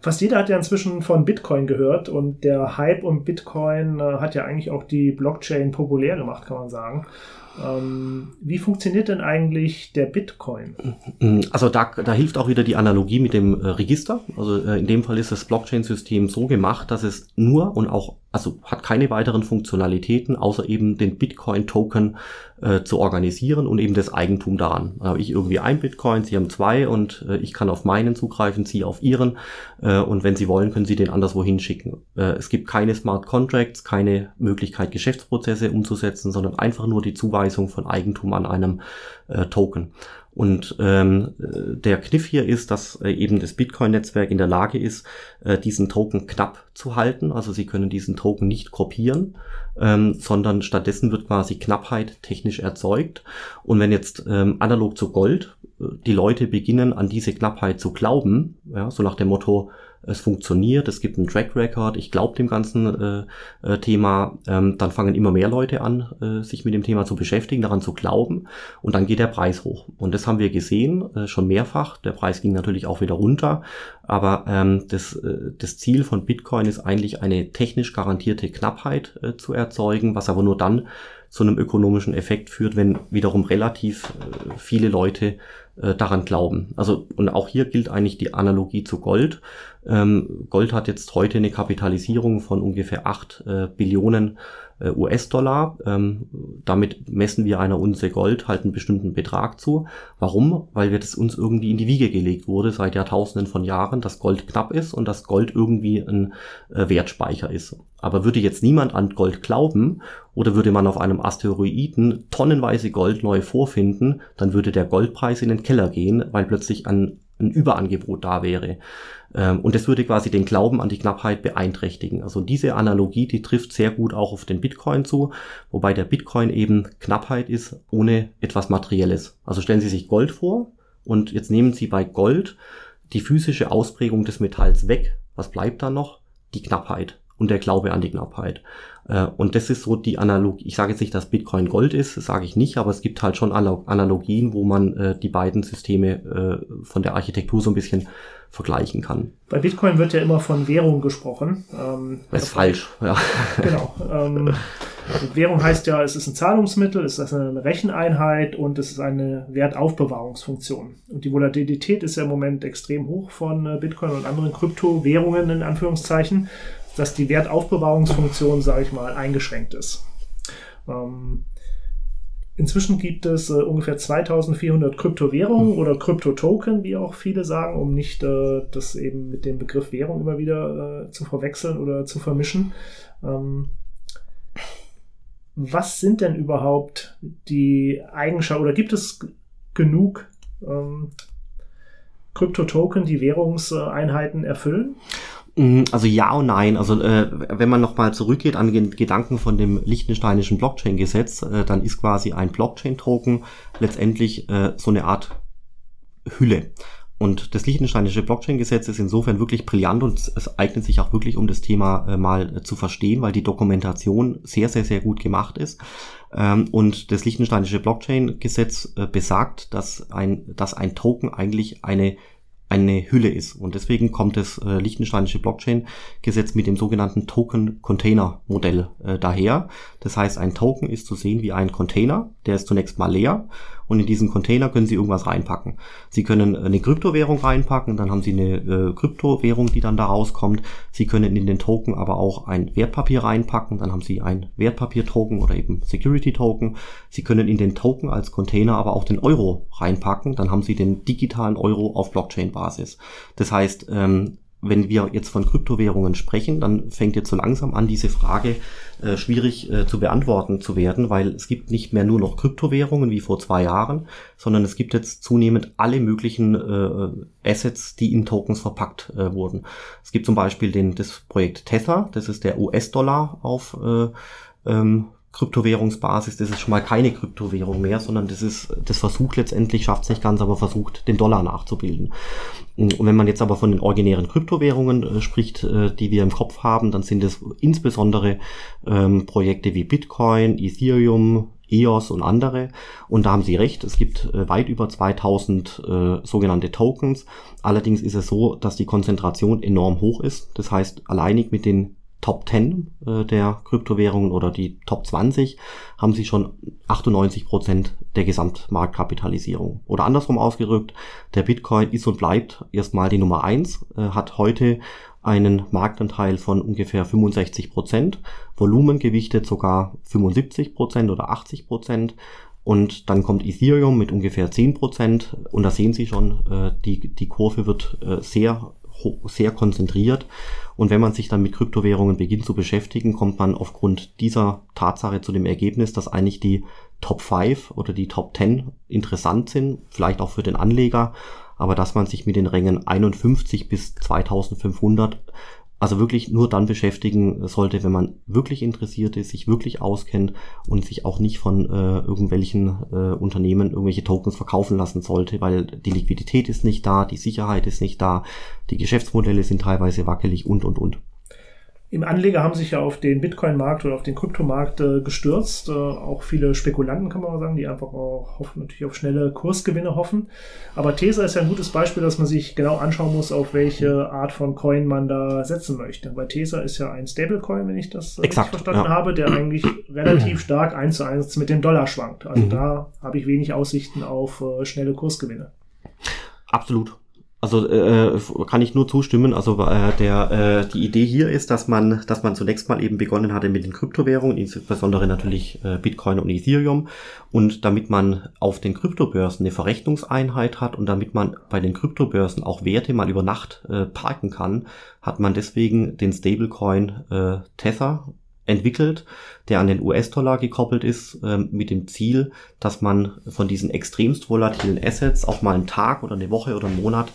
Speaker 1: fast jeder hat ja inzwischen von Bitcoin gehört und der Hype um Bitcoin äh, hat ja eigentlich auch die Blockchain populär gemacht, kann man sagen. Ähm, wie funktioniert denn eigentlich der Bitcoin?
Speaker 2: Also da, da hilft auch wieder die Analogie mit dem äh, Register. Also äh, in dem Fall ist das Blockchain-System so gemacht, dass es nur und auch also hat keine weiteren Funktionalitäten, außer eben den Bitcoin-Token äh, zu organisieren und eben das Eigentum daran. Da habe ich irgendwie ein Bitcoin, Sie haben zwei und äh, ich kann auf meinen zugreifen, Sie auf Ihren äh, und wenn Sie wollen, können Sie den anderswo hinschicken. Äh, es gibt keine Smart Contracts, keine Möglichkeit, Geschäftsprozesse umzusetzen, sondern einfach nur die Zuweisung von Eigentum an einem äh, Token. Und ähm, der Kniff hier ist, dass äh, eben das Bitcoin-Netzwerk in der Lage ist, äh, diesen Token knapp zu halten. Also Sie können diesen Token nicht kopieren, ähm, sondern stattdessen wird quasi Knappheit technisch erzeugt. Und wenn jetzt ähm, analog zu Gold äh, die Leute beginnen, an diese Knappheit zu glauben, ja, so nach dem Motto, es funktioniert, es gibt einen Track Record, ich glaube dem ganzen äh, äh, Thema, ähm, dann fangen immer mehr Leute an, äh, sich mit dem Thema zu beschäftigen, daran zu glauben und dann geht der Preis hoch. Und das haben wir gesehen, äh, schon mehrfach. Der Preis ging natürlich auch wieder runter, aber ähm, das, äh, das Ziel von Bitcoin ist eigentlich eine technisch garantierte Knappheit äh, zu erzeugen, was aber nur dann zu einem ökonomischen Effekt führt, wenn wiederum relativ äh, viele Leute äh, daran glauben. Also und auch hier gilt eigentlich die Analogie zu Gold. Ähm, Gold hat jetzt heute eine Kapitalisierung von ungefähr acht äh, Billionen äh, US-Dollar. Ähm, damit messen wir einer Unze Gold halt einen bestimmten Betrag zu. Warum? Weil wir das uns irgendwie in die Wiege gelegt wurde seit Jahrtausenden von Jahren, dass Gold knapp ist und dass Gold irgendwie ein äh, Wertspeicher ist. Aber würde jetzt niemand an Gold glauben oder würde man auf einem Asteroiden tonnenweise Gold neu vorfinden, dann würde der Goldpreis in den Keller gehen, weil plötzlich an ein Überangebot da wäre. Ähm, und das würde quasi den Glauben an die Knappheit beeinträchtigen. Also diese Analogie, die trifft sehr gut auch auf den Bitcoin zu, wobei der Bitcoin eben Knappheit ist ohne etwas Materielles. Also stellen Sie sich Gold vor und jetzt nehmen Sie bei Gold die physische Ausprägung des Metalls weg. Was bleibt da noch? Die Knappheit und der Glaube an die Knappheit. Äh, und das ist so die Analogie. Ich sage jetzt nicht, dass Bitcoin Gold ist, sage ich nicht, aber es gibt halt schon Analogien, wo man äh, die beiden Systeme äh, von der Architektur so ein bisschen vergleichen kann.
Speaker 1: Bei Bitcoin wird ja immer von Währung gesprochen.
Speaker 2: Ähm, das ist falsch,
Speaker 1: ja. Genau. Ähm, Währung heißt ja, es ist ein Zahlungsmittel, es ist eine Recheneinheit und es ist eine Wertaufbewahrungsfunktion. Und die Volatilität ist ja im Moment extrem hoch von Bitcoin und anderen Kryptowährungen in Anführungszeichen dass die Wertaufbewahrungsfunktion, sage ich mal, eingeschränkt ist. Ähm, inzwischen gibt es äh, ungefähr 2400 Kryptowährungen oder Kryptotoken, wie auch viele sagen, um nicht äh, das eben mit dem Begriff Währung immer wieder äh, zu verwechseln oder zu vermischen. Ähm, was sind denn überhaupt die Eigenschaften oder gibt es genug ähm, Kryptotoken, die Währungseinheiten erfüllen?
Speaker 2: Mm, also ja und nein. Also äh, wenn man nochmal zurückgeht an den Gedanken von dem liechtensteinischen Blockchain-Gesetz, äh, dann ist quasi ein Blockchain-Token letztendlich äh, so eine Art Hülle. Und das liechtensteinische Blockchain-Gesetz ist insofern wirklich brillant und es eignet sich auch wirklich, um das Thema äh, mal zu verstehen, weil die Dokumentation sehr, sehr, sehr gut gemacht ist. Ähm, und das liechtensteinische Blockchain-Gesetz äh, besagt, dass ein, dass ein Token eigentlich eine eine Hülle ist. Und deswegen kommt das äh, liechtensteinische Blockchain-Gesetz mit dem sogenannten Token-Container-Modell äh, daher. Das heißt, ein Token ist zu sehen wie ein Container, der ist zunächst mal leer und in diesen Container können Sie irgendwas reinpacken. Sie können eine Kryptowährung reinpacken, dann haben Sie eine äh, Kryptowährung, die dann da rauskommt. Sie können in den Token aber auch ein Wertpapier reinpacken, dann haben Sie ein Wertpapier-Token oder eben Security-Token. Sie können in den Token als Container aber auch den Euro reinpacken, dann haben Sie den digitalen Euro auf Blockchain-Basis. Das heißt, ähm, wenn wir jetzt von Kryptowährungen sprechen, dann fängt jetzt so langsam an, diese Frage äh, schwierig äh, zu beantworten zu werden, weil es gibt nicht mehr nur noch Kryptowährungen wie vor zwei Jahren, sondern es gibt jetzt zunehmend alle möglichen äh, Assets, die in Tokens verpackt äh, wurden. Es gibt zum Beispiel den, das Projekt Tether, das ist der US-Dollar auf äh, ähm, Kryptowährungsbasis, das ist schon mal keine Kryptowährung mehr, sondern das ist, das versucht letztendlich, schafft es nicht ganz, aber versucht, den Dollar nachzubilden. Und wenn man jetzt aber von den originären Kryptowährungen äh, spricht, äh, die wir im Kopf haben, dann sind es insbesondere ähm, Projekte wie Bitcoin, Ethereum, EOS und andere. Und da haben Sie recht, es gibt äh, weit über 2000 äh, sogenannte Tokens. Allerdings ist es so, dass die Konzentration enorm hoch ist. Das heißt, alleinig mit den Top 10 äh, der Kryptowährungen oder die Top 20 haben sie schon 98 Prozent der Gesamtmarktkapitalisierung. Oder andersrum ausgedrückt, der Bitcoin ist und bleibt erstmal die Nummer 1, äh, hat heute einen Marktanteil von ungefähr 65 Prozent, Volumengewichtet sogar 75 Prozent oder 80 Prozent. Und dann kommt Ethereum mit ungefähr 10 Prozent. Und da sehen Sie schon, äh, die, die Kurve wird äh, sehr sehr konzentriert. Und wenn man sich dann mit Kryptowährungen beginnt zu beschäftigen, kommt man aufgrund dieser Tatsache zu dem Ergebnis, dass eigentlich die Top 5 oder die Top 10 interessant sind, vielleicht auch für den Anleger, aber dass man sich mit den Rängen 51 bis 2500 also wirklich nur dann beschäftigen sollte, wenn man wirklich interessiert ist, sich wirklich auskennt und sich auch nicht von äh, irgendwelchen äh, Unternehmen irgendwelche Tokens verkaufen lassen sollte, weil die Liquidität ist nicht da, die Sicherheit ist nicht da, die Geschäftsmodelle sind teilweise wackelig und und und.
Speaker 1: Im Anleger haben sich ja auf den Bitcoin-Markt oder auf den Kryptomarkt äh, gestürzt. Äh, auch viele Spekulanten, kann man mal sagen, die einfach auch hoffen, natürlich auf schnelle Kursgewinne hoffen. Aber Tether ist ja ein gutes Beispiel, dass man sich genau anschauen muss, auf welche Art von Coin man da setzen möchte. Weil Tether ist ja ein Stablecoin, wenn ich das
Speaker 2: Exakt,
Speaker 1: verstanden ja. habe, der eigentlich relativ stark eins zu eins mit dem Dollar schwankt. Also mhm. da habe ich wenig Aussichten auf äh, schnelle Kursgewinne.
Speaker 2: Absolut. Also äh, kann ich nur zustimmen. Also äh, der äh, die Idee hier ist, dass man dass man zunächst mal eben begonnen hatte mit den Kryptowährungen, insbesondere natürlich äh, Bitcoin und Ethereum, und damit man auf den Kryptobörsen eine Verrechnungseinheit hat und damit man bei den Kryptobörsen auch Werte mal über Nacht äh, parken kann, hat man deswegen den Stablecoin äh, Tether entwickelt, der an den US-Dollar gekoppelt ist, äh, mit dem Ziel, dass man von diesen extremst volatilen Assets auch mal einen Tag oder eine Woche oder einen Monat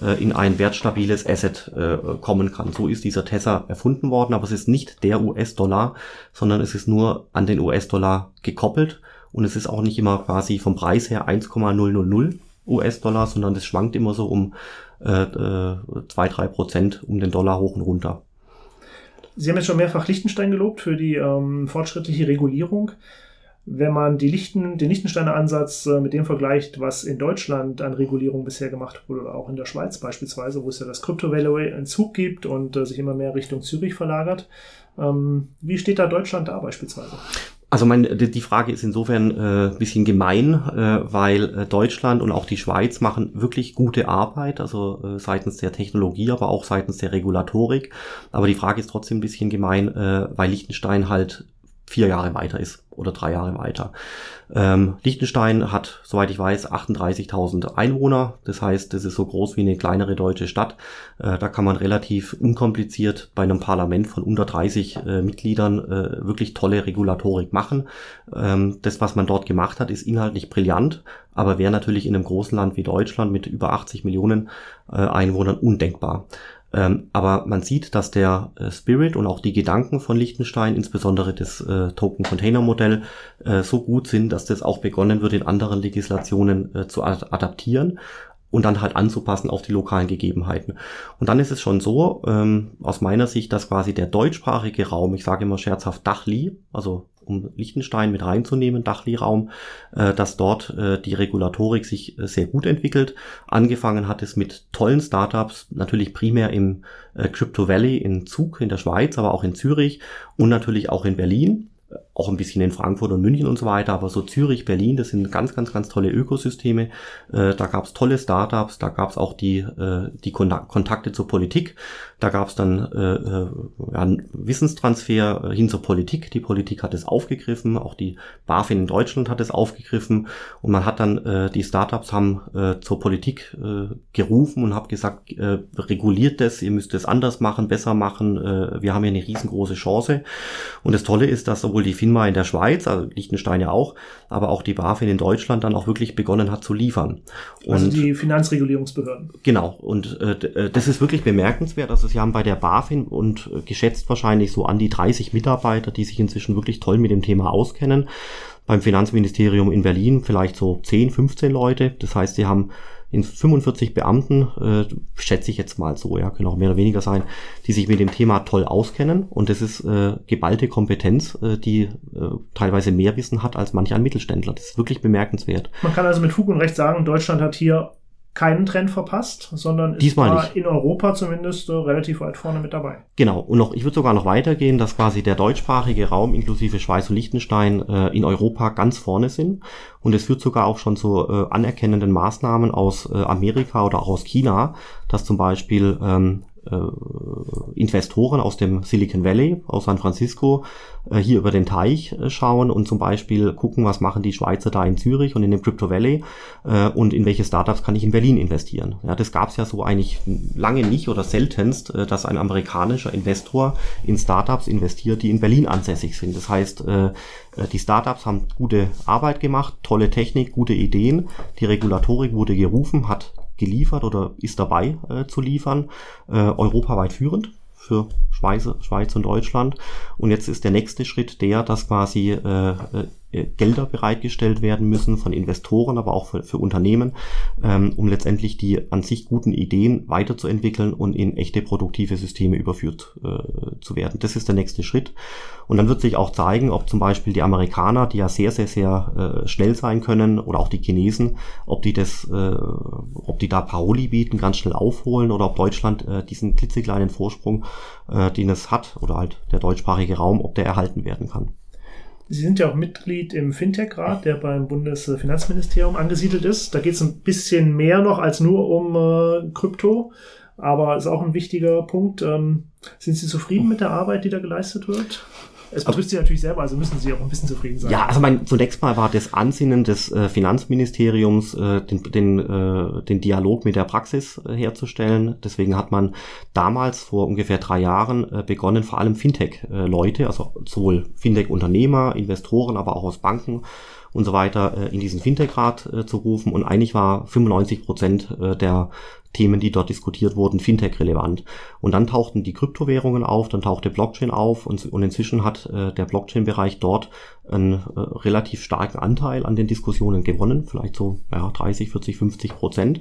Speaker 2: äh, in ein wertstabiles Asset äh, kommen kann. So ist dieser Tesla erfunden worden, aber es ist nicht der US-Dollar, sondern es ist nur an den US-Dollar gekoppelt und es ist auch nicht immer quasi vom Preis her 1,000 US-Dollar, sondern das schwankt immer so um äh, äh, zwei, drei Prozent um den Dollar hoch und runter.
Speaker 1: Sie haben jetzt schon mehrfach Liechtenstein gelobt für die ähm, fortschrittliche Regulierung. Wenn man Lichten, den Liechtensteiner Ansatz äh, mit dem vergleicht, was in Deutschland an Regulierung bisher gemacht wurde, oder auch in der Schweiz beispielsweise, wo es ja das Crypto-Value in Zug gibt und äh, sich immer mehr Richtung Zürich verlagert, ähm, wie steht da Deutschland da beispielsweise?
Speaker 2: Also mein, die Frage ist insofern äh, bisschen gemein, äh, weil äh, Deutschland und auch die Schweiz machen wirklich gute Arbeit, also äh, seitens der Technologie, aber auch seitens der Regulatorik. Aber die Frage ist trotzdem ein bisschen gemein, äh, weil Liechtenstein halt vier Jahre weiter ist oder drei Jahre weiter. Ähm, Liechtenstein hat, soweit ich weiß, 38.000 Einwohner. Das heißt, das ist so groß wie eine kleinere deutsche Stadt. Äh, da kann man relativ unkompliziert bei einem Parlament von unter 30 äh, Mitgliedern äh, wirklich tolle Regulatorik machen. Ähm, das, was man dort gemacht hat, ist inhaltlich brillant, aber wäre natürlich in einem großen Land wie Deutschland mit über 80 Millionen äh, Einwohnern undenkbar. Ähm, aber man sieht, dass der äh, Spirit und auch die Gedanken von Liechtenstein, insbesondere das äh, Token-Container-Modell, äh, so gut sind, dass das auch begonnen wird, in anderen Legislationen äh, zu ad adaptieren und dann halt anzupassen auf die lokalen Gegebenheiten. Und dann ist es schon so, ähm, aus meiner Sicht, dass quasi der deutschsprachige Raum, ich sage immer scherzhaft Dachli, also um Liechtenstein mit reinzunehmen, Dachli-Raum, äh, dass dort äh, die Regulatorik sich äh, sehr gut entwickelt. Angefangen hat es mit tollen Startups, natürlich primär im äh, Crypto Valley in Zug in der Schweiz, aber auch in Zürich und natürlich auch in Berlin auch ein bisschen in Frankfurt und München und so weiter, aber so Zürich, Berlin, das sind ganz, ganz, ganz tolle Ökosysteme. Äh, da gab es tolle Startups, da gab es auch die, äh, die Kontakte zur Politik, da gab es dann äh, äh, ja, Wissenstransfer hin zur Politik. Die Politik hat es aufgegriffen, auch die BaFin in Deutschland hat es aufgegriffen und man hat dann, äh, die Startups haben äh, zur Politik äh, gerufen und hat gesagt, äh, reguliert das, ihr müsst es anders machen, besser machen, äh, wir haben hier eine riesengroße Chance. Und das Tolle ist, dass sowohl die FINMA in der Schweiz, also Liechtenstein ja auch, aber auch die BaFin in Deutschland dann auch wirklich begonnen hat zu liefern.
Speaker 1: Also und also die Finanzregulierungsbehörden.
Speaker 2: Genau. Und äh, äh, das ist wirklich bemerkenswert. Also sie haben bei der BaFin und äh, geschätzt wahrscheinlich so an die 30 Mitarbeiter, die sich inzwischen wirklich toll mit dem Thema auskennen. Beim Finanzministerium in Berlin vielleicht so 10, 15 Leute. Das heißt, sie haben in 45 Beamten, äh, schätze ich jetzt mal so, ja, können auch mehr oder weniger sein, die sich mit dem Thema toll auskennen. Und das ist äh, geballte Kompetenz, äh, die äh, teilweise mehr Wissen hat als manch ein Mittelständler. Das ist wirklich bemerkenswert.
Speaker 1: Man kann also mit Fug und Recht sagen, Deutschland hat hier keinen Trend verpasst, sondern
Speaker 2: ist Diesmal nicht.
Speaker 1: in Europa zumindest äh, relativ weit vorne mit dabei.
Speaker 2: Genau, und noch, ich würde sogar noch weitergehen, dass quasi der deutschsprachige Raum inklusive Schweiz und Liechtenstein äh, in Europa ganz vorne sind. Und es führt sogar auch schon zu äh, anerkennenden Maßnahmen aus äh, Amerika oder auch aus China, dass zum Beispiel ähm, äh, Investoren aus dem Silicon Valley, aus San Francisco, äh, hier über den Teich äh, schauen und zum Beispiel gucken, was machen die Schweizer da in Zürich und in dem Crypto Valley äh, und in welche Startups kann ich in Berlin investieren. Ja, das gab es ja so eigentlich lange nicht oder seltenst, äh, dass ein amerikanischer Investor in Startups investiert, die in Berlin ansässig sind. Das heißt, äh, äh die Startups haben gute Arbeit gemacht, tolle Technik, gute Ideen. Die Regulatorik wurde gerufen, hat geliefert oder ist dabei äh, zu liefern, äh, europaweit führend für Schweiz, Schweiz und Deutschland. Und jetzt ist der nächste Schritt der, dass quasi äh, äh Gelder bereitgestellt werden müssen von Investoren, aber auch für, für Unternehmen, ähm, um letztendlich die an sich guten Ideen weiterzuentwickeln und in echte produktive Systeme überführt äh, zu werden. Das ist der nächste Schritt. Und dann wird sich auch zeigen, ob zum Beispiel die Amerikaner, die ja sehr, sehr, sehr äh, schnell sein können, oder auch die Chinesen, ob die das, äh, ob die da Paroli bieten, ganz schnell aufholen, oder ob Deutschland äh, diesen klitzekleinen Vorsprung, äh, den es hat, oder halt der deutschsprachige Raum, ob der erhalten werden kann.
Speaker 1: Sie sind ja auch Mitglied im Fintech-Rat, der beim Bundesfinanzministerium angesiedelt ist. Da geht es ein bisschen mehr noch als nur um äh, Krypto, aber ist auch ein wichtiger Punkt. Ähm, Sind Sie zufrieden mit der Arbeit, die da geleistet wird? Es betrifft Sie natürlich selber, also müssen Sie auch ein bisschen zufrieden sein.
Speaker 2: Ja, also mein, zunächst mal war das Ansinnen des äh, Finanzministeriums, äh, den, den, äh, den Dialog mit der Praxis äh, herzustellen. Deswegen hat man damals vor ungefähr drei Jahren äh, begonnen, vor allem Fintech-Leute, also sowohl Fintech-Unternehmer, Investoren, aber auch aus Banken und so weiter äh, in diesen Fintech-Rat äh, zu rufen. Und eigentlich war 95 Prozent äh, der Themen, die dort diskutiert wurden, Fintech relevant. Und dann tauchten die Kryptowährungen auf, dann tauchte Blockchain auf und, und inzwischen hat äh, der Blockchain-Bereich dort einen äh, relativ starken Anteil an den Diskussionen gewonnen, vielleicht so ja, 30, 40, 50 Prozent.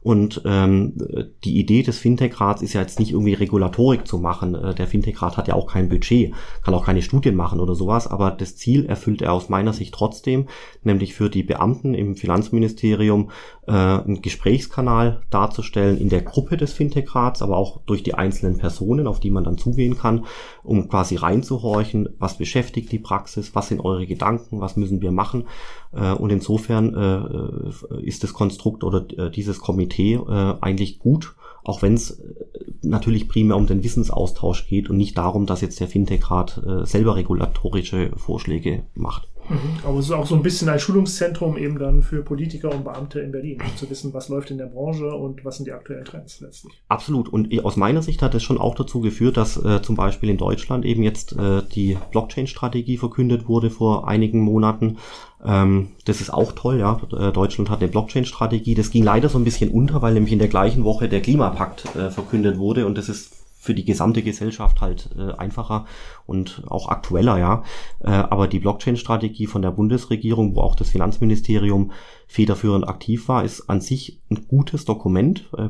Speaker 2: Und ähm, die Idee des Fintech-Rats ist ja jetzt nicht irgendwie Regulatorik zu machen. Äh, der Fintech-Rat hat ja auch kein Budget, kann auch keine Studien machen oder sowas, aber das Ziel erfüllt er aus meiner Sicht trotzdem, nämlich für die Beamten im Finanzministerium äh, einen Gesprächskanal darzustellen in der Gruppe des Fintech-Rats, aber auch durch die einzelnen Personen, auf die man dann zugehen kann, um quasi reinzuhorchen, was beschäftigt die Praxis, was sind eure Gedanken, was müssen wir machen. Äh, und insofern äh, ist das Konstrukt oder äh, dieses Komitee eigentlich gut, auch wenn es natürlich primär um den Wissensaustausch geht und nicht darum, dass jetzt der Fintech-Rat selber regulatorische Vorschläge macht.
Speaker 1: Mhm. Aber es ist auch so ein bisschen ein Schulungszentrum eben dann für Politiker und Beamte in Berlin, um zu wissen, was läuft in der Branche und was sind die aktuellen Trends letztlich.
Speaker 2: Absolut. Und aus meiner Sicht hat es schon auch dazu geführt, dass äh, zum Beispiel in Deutschland eben jetzt äh, die Blockchain-Strategie verkündet wurde vor einigen Monaten. Ähm, das ist auch toll, ja. Äh, Deutschland hat eine Blockchain-Strategie. Das ging leider so ein bisschen unter, weil nämlich in der gleichen Woche der Klimapakt äh, verkündet wurde und das ist für die gesamte Gesellschaft halt äh, einfacher und auch aktueller, ja. Äh, aber die Blockchain-Strategie von der Bundesregierung, wo auch das Finanzministerium federführend aktiv war, ist an sich ein gutes Dokument, äh,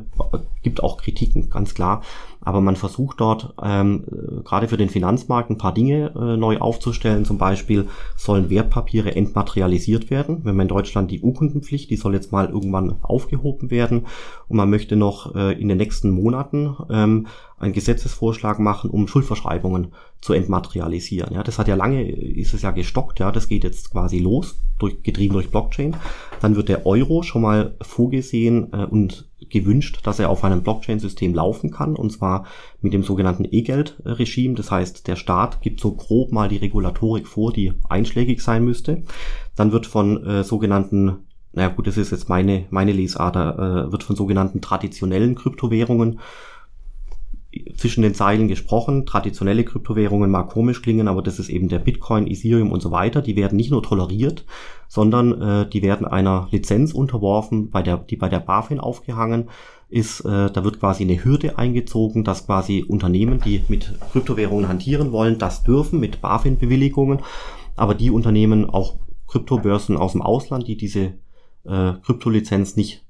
Speaker 2: gibt auch Kritiken, ganz klar. Aber man versucht dort ähm, gerade für den Finanzmarkt ein paar Dinge äh, neu aufzustellen. Zum Beispiel sollen Wertpapiere entmaterialisiert werden. Wenn man in Deutschland die Urkundenpflicht, die soll jetzt mal irgendwann aufgehoben werden. Und man möchte noch äh, in den nächsten Monaten ähm, einen Gesetzesvorschlag machen, um Schuldverschreibungen zu entmaterialisieren. Ja, das hat ja lange, ist es ja gestockt, ja, das geht jetzt quasi los, durch, getrieben durch Blockchain. Dann wird der Euro schon mal vorgesehen äh, und gewünscht, dass er auf einem Blockchain-System laufen kann, und zwar mit dem sogenannten E-Geld-Regime. Das heißt, der Staat gibt so grob mal die Regulatorik vor, die einschlägig sein müsste. Dann wird von äh, sogenannten naja gut, das ist jetzt meine, meine Lesart, äh, wird von sogenannten traditionellen Kryptowährungen zwischen den Zeilen gesprochen. Traditionelle Kryptowährungen mag komisch klingen, aber das ist eben der Bitcoin, Ethereum und so weiter. Die werden nicht nur toleriert, sondern äh, die werden einer Lizenz unterworfen, bei der, die bei der BaFin aufgehangen ist. Äh, da wird quasi eine Hürde eingezogen, dass quasi Unternehmen, die mit Kryptowährungen hantieren wollen, das dürfen mit BaFin-Bewilligungen. Aber die Unternehmen, auch Kryptobörsen aus dem Ausland, die diese äh, Kryptolizenz nicht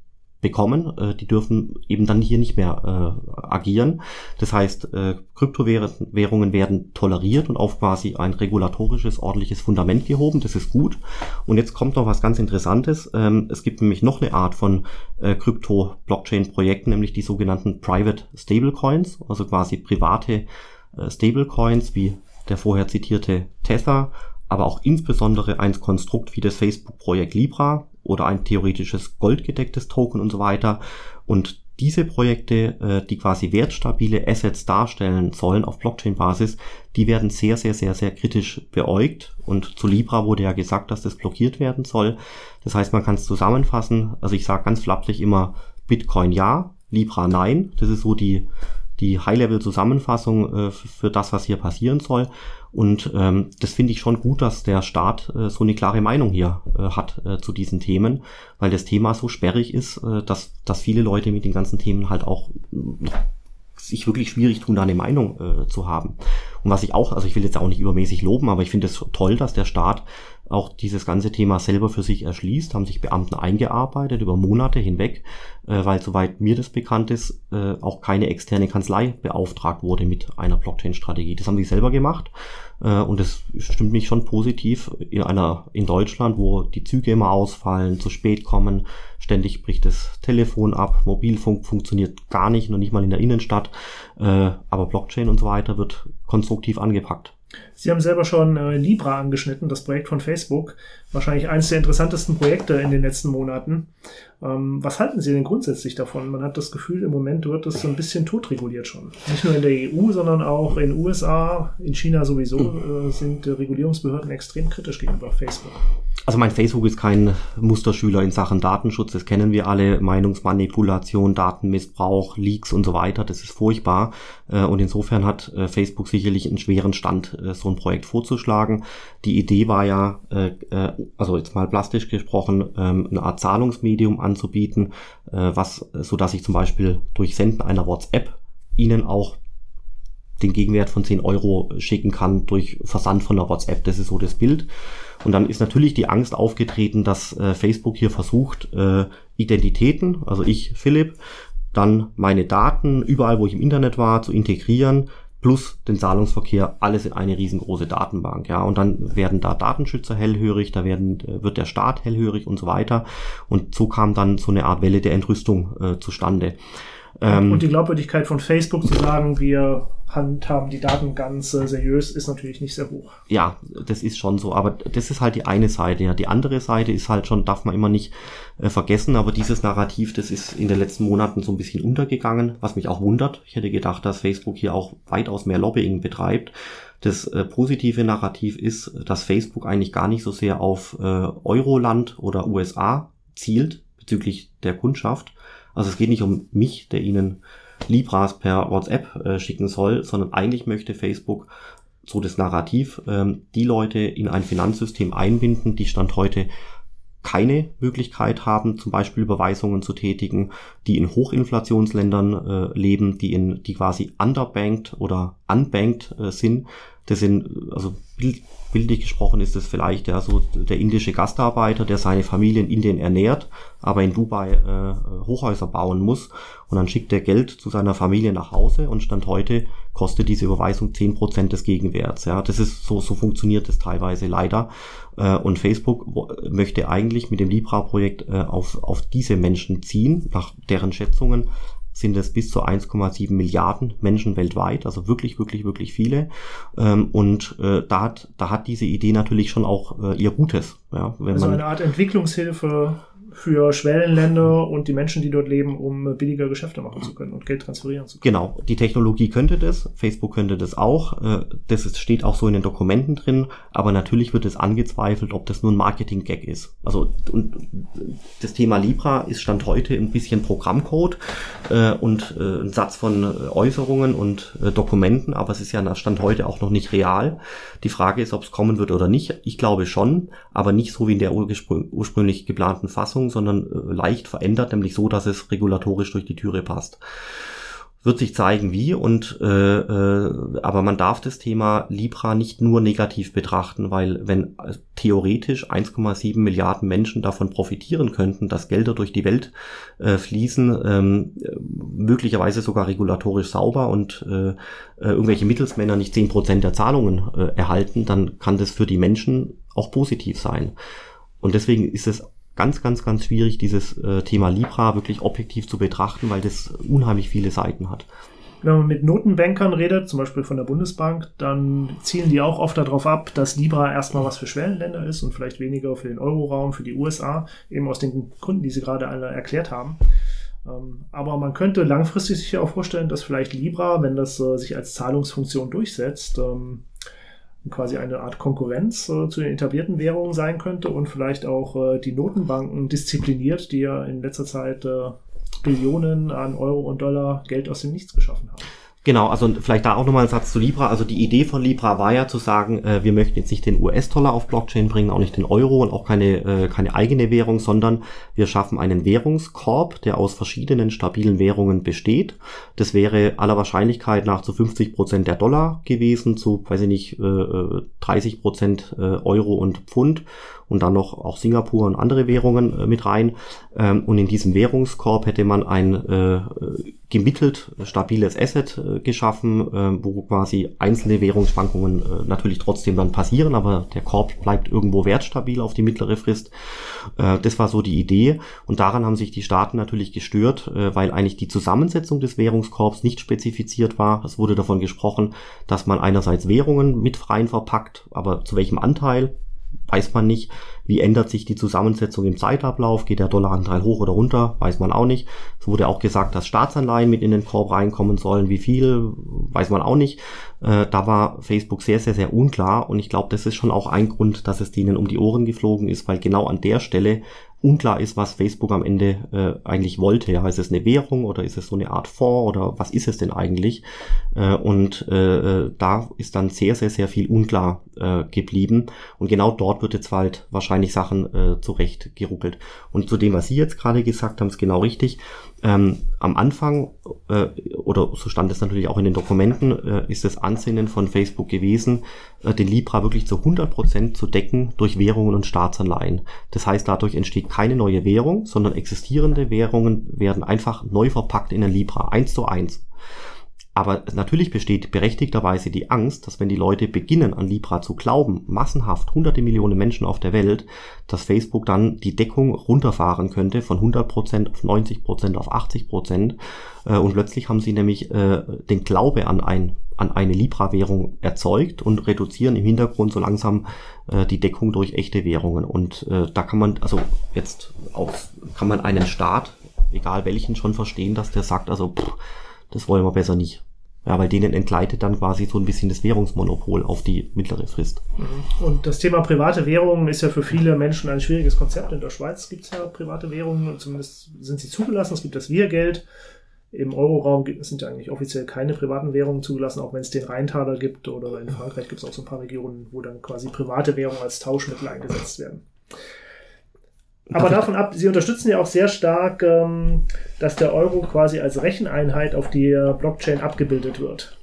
Speaker 2: bekommen. Äh, die dürfen eben dann hier nicht mehr äh, agieren. Das heißt, äh, Kryptowährungen werden toleriert und auf quasi ein regulatorisches, ordentliches Fundament gehoben. Das ist gut. Und jetzt kommt noch was ganz Interessantes. Ähm, es gibt nämlich noch eine Art von äh, Krypto-Blockchain-Projekten, nämlich die sogenannten Private Stablecoins, also quasi private äh, Stablecoins wie der vorher zitierte Tether, aber auch insbesondere ein Konstrukt wie das Facebook-Projekt Libra, oder ein theoretisches goldgedecktes Token und so weiter. Und diese Projekte, äh, die quasi wertstabile Assets darstellen sollen auf Blockchain-Basis, die werden sehr, sehr, sehr, sehr kritisch beäugt. Und zu Libra wurde ja gesagt, dass das blockiert werden soll. Das heißt, man kann es zusammenfassen. Also ich sage ganz flapsig immer Bitcoin ja, Libra nein. Das ist so die, die High-Level-Zusammenfassung äh, für das, was hier passieren soll. Und ähm, das finde ich schon gut, dass der Staat äh, so eine klare Meinung hier äh, hat äh, zu diesen Themen, weil das Thema so sperrig ist, äh, dass, dass viele Leute mit den ganzen Themen halt auch sich wirklich schwierig tun, da eine Meinung äh, zu haben. Und was ich auch, also ich will jetzt auch nicht übermäßig loben, aber ich finde es toll, dass der Staat auch dieses ganze Thema selber für sich erschließt, haben sich Beamten eingearbeitet über Monate hinweg, äh, weil soweit mir das bekannt ist, äh, auch keine externe Kanzlei beauftragt wurde mit einer Blockchain-Strategie. Das haben sie selber gemacht äh, und das stimmt mich schon positiv in einer in Deutschland, wo die Züge immer ausfallen, zu spät kommen, ständig bricht das Telefon ab, Mobilfunk funktioniert gar nicht, noch nicht mal in der Innenstadt, äh, aber Blockchain und so weiter wird konstruktiv angepackt.
Speaker 1: Sie haben selber schon äh, Libra angeschnitten, das Projekt von Facebook. Wahrscheinlich eines der interessantesten Projekte in den letzten Monaten. Ähm, was halten Sie denn grundsätzlich davon? Man hat das Gefühl, im Moment wird es so ein bisschen totreguliert schon. Nicht nur in der EU, sondern auch in den USA, in China sowieso äh, sind äh, Regulierungsbehörden extrem kritisch gegenüber Facebook.
Speaker 2: Also mein Facebook ist kein Musterschüler in Sachen Datenschutz, das kennen wir alle, Meinungsmanipulation, Datenmissbrauch, Leaks und so weiter, das ist furchtbar. Äh, und insofern hat äh, Facebook sicherlich einen schweren Stand, äh, so ein Projekt vorzuschlagen. Die Idee war ja, also jetzt mal plastisch gesprochen, ähm, eine Art Zahlungsmedium anzubieten, was, so dass ich zum Beispiel durch Senden einer WhatsApp Ihnen auch den Gegenwert von 10 Euro schicken kann durch Versand von der WhatsApp. Das ist so das Bild. Und dann ist natürlich die Angst aufgetreten, dass äh, Facebook hier versucht, äh, Identitäten, also ich, Philipp, dann meine Daten überall, wo ich im Internet war, zu integrieren, plus den Zahlungsverkehr, alles in eine riesengroße Datenbank, ja. Und dann werden da Datenschützer hellhörig, da werden, äh, wird der Staat hellhörig und so weiter. Und so kam dann so eine Art Welle der Entrüstung äh, zustande.
Speaker 1: Ähm, und die Glaubwürdigkeit von Facebook zu sagen, wir handhaben die Daten ganz äh, seriös, ist natürlich nicht sehr hoch.
Speaker 2: Ja, das ist schon so. Aber das ist halt die eine Seite. Ja, die andere Seite ist halt schon, darf man immer nicht äh, vergessen. Aber dieses Narrativ, das ist in den letzten Monaten so ein bisschen untergegangen, was mich auch wundert. Ich hätte gedacht, dass Facebook hier auch weitaus mehr Lobbying betreibt. Das äh, positive Narrativ ist, dass Facebook eigentlich gar nicht so sehr auf äh, Euroland oder USA zielt bezüglich der Kundschaft. Also es geht nicht um mich, der ihnen Libras per WhatsApp äh, schicken soll, sondern eigentlich möchte Facebook so das Narrativ ähm, die Leute in ein Finanzsystem einbinden, die Stand heute keine Möglichkeit haben, zum Beispiel Überweisungen zu tätigen, die in Hochinflationsländern äh, leben, die in die quasi underbanked oder unbanked äh, sind. Das sind also bildlich gesprochen ist es vielleicht ja so der indische Gastarbeiter, der seine Familie in Indien ernährt, aber in Dubai äh, Hochhäuser bauen muss und dann schickt er Geld zu seiner Familie nach Hause und Stand heute kostet diese Überweisung zehn Prozent des Gegenwerts. Ja, das ist so, so funktioniert es teilweise leider. Äh, und Facebook möchte eigentlich mit dem Libra-Projekt äh, auf, auf diese Menschen ziehen, nach deren Schätzungen sind es bis zu 1,7 Milliarden Menschen weltweit, also wirklich, wirklich, wirklich viele. Ähm, und äh, da, hat, da hat diese Idee natürlich schon auch äh, ihr Gutes.
Speaker 1: Ja, wenn also man, eine Art Entwicklungshilfe für Schwellenländer und die Menschen, die dort leben, um billiger Geschäfte machen zu können und Geld transferieren zu können.
Speaker 2: Genau, die Technologie könnte das, Facebook könnte das auch, äh, das steht auch so in den Dokumenten drin, aber natürlich wird es angezweifelt, ob das nur ein Marketing-Gag ist. Also und das Thema Libra ist Stand heute ein bisschen Programmcode äh, und äh, ein Satz von Äußerungen und Dokumenten, aber es ist ja Stand heute auch noch nicht real. Die Frage ist, ob es kommen wird oder nicht. Ich glaube schon, aber nicht so wie in der ursprünglich geplanten Fassung Fassung, sondern äh, leicht verändert, nämlich so, dass es regulatorisch durch die Türe passt. Wird sich zeigen, wie und äh, äh, aber man darf das Thema Libra nicht nur negativ betrachten, weil wenn äh, theoretisch 1,7 Milliarden Menschen davon profitieren könnten, dass Gelder durch die Welt äh, fließen, ähm, möglicherweise sogar regulatorisch sauber und äh, äh irgendwelche Mittelsmänner nicht 10% der Zahlungen äh, erhalten, dann kann das für die Menschen auch positiv sein. Und deswegen ist es ganz, ganz, ganz schwierig, dieses äh, Thema Libra wirklich objektiv zu betrachten, weil das unheimlich viele Seiten hat.
Speaker 1: Wenn man mit Notenbankern redet, zum Beispiel von der Bundesbank, dann zielen die auch oft darauf ab, dass Libra erstmal was für Schwellenländer ist und vielleicht weniger für den Euroraum, für die USA, eben aus den Gründen, die sie gerade alle erklärt haben. Ähm, aber man könnte langfristig sich auch vorstellen, dass vielleicht Libra, wenn das äh, sich als Zahlungsfunktion durchsetzt, ähm, quasi eine Art Konkurrenz äh, zu den etablierten Währungen sein könnte und vielleicht auch äh, die Notenbanken diszipliniert, die ja in letzter Zeit äh, Billionen an Euro und Dollar Geld aus dem Nichts geschaffen haben.
Speaker 2: Genau, also vielleicht da auch nochmal ein Satz zu Libra. Also die Idee von Libra war ja zu sagen, äh, wir möchten jetzt nicht den US-Dollar auf Blockchain bringen, auch nicht den Euro und auch keine, äh, keine eigene Währung, sondern wir schaffen einen Währungskorb, der aus verschiedenen stabilen Währungen besteht. Das wäre aller Wahrscheinlichkeit nach zu 50 Prozent der Dollar gewesen, zu, weiß ich nicht, äh, 30 Prozent äh, Euro und Pfund und dann noch auch Singapur und andere Währungen äh, mit rein. Ähm, und in diesem Währungskorb hätte man ein äh, gemittelt stabiles Asset äh, geschaffen, äh, wo quasi einzelne Währungsschwankungen äh, natürlich trotzdem dann passieren, aber der Korb bleibt irgendwo wertstabil auf die mittlere Frist. Äh, das war so die Idee und daran haben sich die Staaten natürlich gestört, äh, weil eigentlich die Zusammensetzung des Währungskorbs nicht spezifiziert war. Es wurde davon gesprochen, dass man einerseits Währungen mit freien verpackt, aber zu welchem Anteil weiß man nicht. Wie ändert sich die Zusammensetzung im Zeitablauf? Geht der Dollaranteil hoch oder runter? Weiß man auch nicht. Es wurde auch gesagt, dass Staatsanleihen mit in den Korb reinkommen sollen. Wie viel? Weiß man auch nicht. Äh, da war Facebook sehr, sehr, sehr unklar. Und ich glaube, das ist schon auch ein Grund, dass es denen um die Ohren geflogen ist, weil genau an der Stelle unklar ist, was Facebook am Ende äh, eigentlich wollte. Ja, ist es eine Währung oder ist es so eine Art Fonds oder was ist es denn eigentlich? Äh, und äh, da ist dann sehr, sehr, sehr viel unklar äh, geblieben. Und genau dort wird jetzt halt wahrscheinlich Sachen äh, zurecht geruckelt. Und zu dem, was Sie jetzt gerade gesagt haben, ist genau richtig. Ähm, am Anfang, äh, oder so stand es natürlich auch in den Dokumenten, äh, ist das Ansinnen von Facebook gewesen, äh, den Libra wirklich zu 100% zu decken durch Währungen und Staatsanleihen. Das heißt, dadurch entsteht keine neue Währung, sondern existierende Währungen werden einfach neu verpackt in ein Libra, eins zu eins. Aber natürlich besteht berechtigterweise die Angst, dass wenn die Leute beginnen an Libra zu glauben, massenhaft hunderte Millionen Menschen auf der Welt, dass Facebook dann die Deckung runterfahren könnte von 100% auf 90% auf 80%. Äh, und plötzlich haben sie nämlich äh, den Glaube an, ein, an eine Libra-Währung erzeugt und reduzieren im Hintergrund so langsam äh, die Deckung durch echte Währungen. Und da kann man, also jetzt auch, kann man einen Staat, egal welchen, schon verstehen, dass der sagt, also pff, das wollen wir besser nicht. Ja, weil denen entgleitet dann quasi so ein bisschen das Währungsmonopol auf die mittlere Frist.
Speaker 1: Mhm. Und das Thema private Währungen ist ja für viele Menschen ein schwieriges Konzept. In der Schweiz gibt es ja private Währungen, zumindest sind sie zugelassen. Es gibt das Wir-Geld. Im Euroraum sind ja eigentlich offiziell keine privaten Währungen zugelassen, auch wenn es den Rheintaler gibt. Oder in Frankreich gibt es auch so ein paar Regionen, wo dann quasi private Währungen als Tauschmittel eingesetzt werden. Aber davon ab, Sie unterstützen ja auch sehr stark, ähm, dass der Euro quasi als Recheneinheit auf die Blockchain abgebildet wird.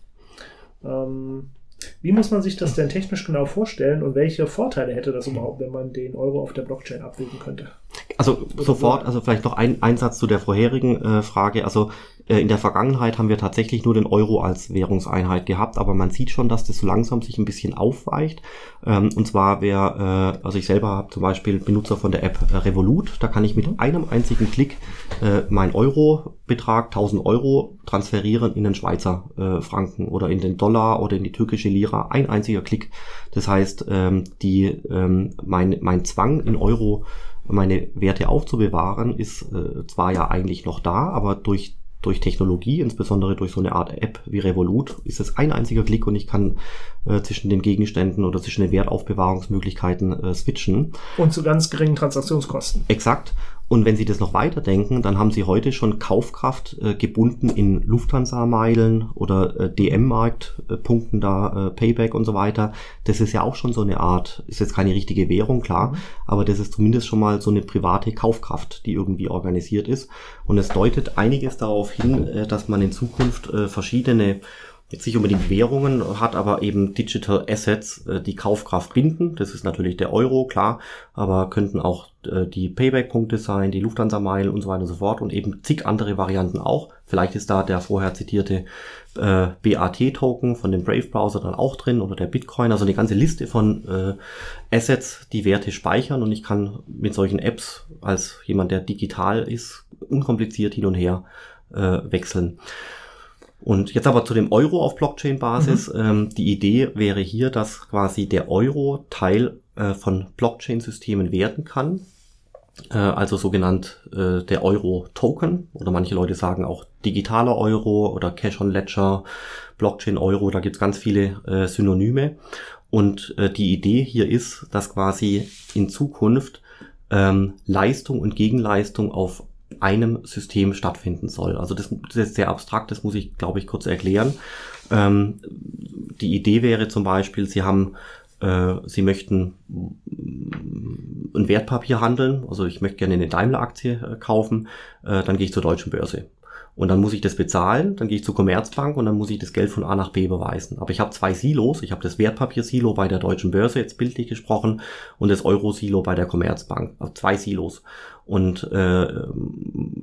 Speaker 1: Ähm, wie muss man sich das denn technisch genau vorstellen und welche Vorteile hätte das überhaupt, wenn man den Euro auf der Blockchain abbilden könnte?
Speaker 2: Also sofort, also vielleicht noch ein Einsatz zu der vorherigen äh, Frage. Also äh, in der Vergangenheit haben wir tatsächlich nur den Euro als Währungseinheit gehabt, aber man sieht schon, dass das so langsam sich ein bisschen aufweicht. Ähm, und zwar wer, äh, also ich selber habe zum Beispiel Benutzer von der App äh, Revolut, da kann ich mit einem einzigen Klick äh, mein Euro-Betrag, 1000 Euro, transferieren in den Schweizer äh, Franken oder in den Dollar oder in die türkische Lira. Ein einziger Klick. Das heißt, ähm, die, ähm, mein, mein Zwang in Euro meine Werte aufzubewahren, ist äh, zwar ja eigentlich noch da, aber durch durch Technologie, insbesondere durch so eine Art App wie Revolut, ist es ein einziger Klick und ich kann äh, zwischen den Gegenständen oder zwischen den Wertaufbewahrungsmöglichkeiten äh, switchen.
Speaker 1: Und zu ganz geringen Transaktionskosten.
Speaker 2: Exakt. Und wenn Sie das noch weiterdenken, dann haben Sie heute schon Kaufkraft äh, gebunden in Lufthansa-Meilen oder äh, DM-Markt-Punkten da, äh, Payback und so weiter. Das ist ja auch schon so eine Art, ist jetzt keine richtige Währung, klar, mhm. aber das ist zumindest schon mal so eine private Kaufkraft, die irgendwie organisiert ist. Und es deutet einiges darauf hin, äh, dass man in Zukunft äh, verschiedene jetzt nicht unbedingt Währungen hat, aber eben Digital Assets, äh, die Kaufkraft binden. Das ist natürlich der Euro, klar, aber könnten auch äh, die Payback-Punkte sein, die Lufthansa-Meilen und so weiter und so fort und eben zig andere Varianten auch. Vielleicht ist da der vorher zitierte äh, BAT-Token von dem Brave-Browser dann auch drin oder der Bitcoin, also eine ganze Liste von äh, Assets, die Werte speichern und ich kann mit solchen Apps als jemand, der digital ist, unkompliziert hin und her äh, wechseln. Und jetzt aber zu dem Euro auf Blockchain-Basis. Mhm. Ähm, die Idee wäre hier, dass quasi der Euro Teil äh, von Blockchain-Systemen werden kann. Äh, also sogenannt äh, der Euro-Token oder manche Leute sagen auch digitaler Euro oder Cash-on-Ledger, Blockchain-Euro, da gibt's ganz viele äh, Synonyme. Und äh, die Idee hier ist, dass quasi in Zukunft ähm, Leistung und Gegenleistung auf einem System stattfinden soll. Also das, das ist sehr abstrakt, das muss ich, glaube ich, kurz erklären. Ähm, die Idee wäre zum Beispiel, Sie haben, äh, Sie möchten ein Wertpapier handeln, also ich möchte gerne eine Daimler-Aktie äh, kaufen, äh, dann gehe ich zur deutschen Börse. Und dann muss ich das bezahlen, dann gehe ich zur Commerzbank und dann muss ich das Geld von A nach B beweisen. Aber ich habe zwei Silos. Ich habe das Wertpapier-Silo bei der Deutschen Börse, jetzt bildlich gesprochen, und das Euro-Silo bei der Commerzbank. Also zwei Silos. Und äh,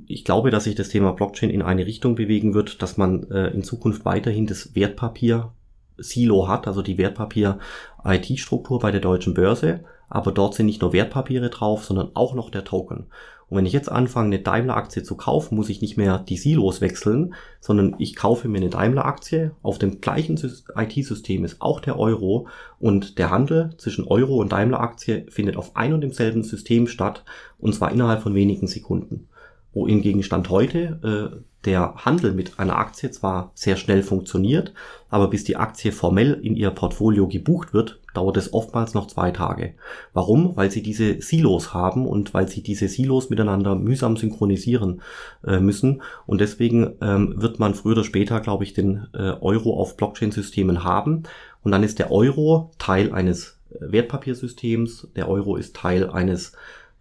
Speaker 2: ich glaube, dass sich das Thema Blockchain in eine Richtung bewegen wird, dass man äh, in Zukunft weiterhin das Wertpapier Silo hat, also die Wertpapier-IT-Struktur bei der deutschen Börse. Aber dort sind nicht nur Wertpapiere drauf, sondern auch noch der Token. Und wenn ich jetzt anfange, eine Daimler-Aktie zu kaufen, muss ich nicht mehr die Silos wechseln, sondern ich kaufe mir eine Daimler-Aktie. Auf dem gleichen IT-System ist auch der Euro und der Handel zwischen Euro und Daimler-Aktie findet auf ein und demselben System statt und zwar innerhalb von wenigen Sekunden. Wo hingegen Stand heute äh, der Handel mit einer Aktie zwar sehr schnell funktioniert, aber bis die Aktie formell in ihr Portfolio gebucht wird, dauert es oftmals noch zwei Tage. Warum? Weil sie diese Silos haben und weil sie diese Silos miteinander mühsam synchronisieren äh, müssen. Und deswegen ähm, wird man früher oder später, glaube ich, den äh, Euro auf Blockchain-Systemen haben. Und dann ist der Euro Teil eines äh, Wertpapiersystems. Der Euro ist Teil eines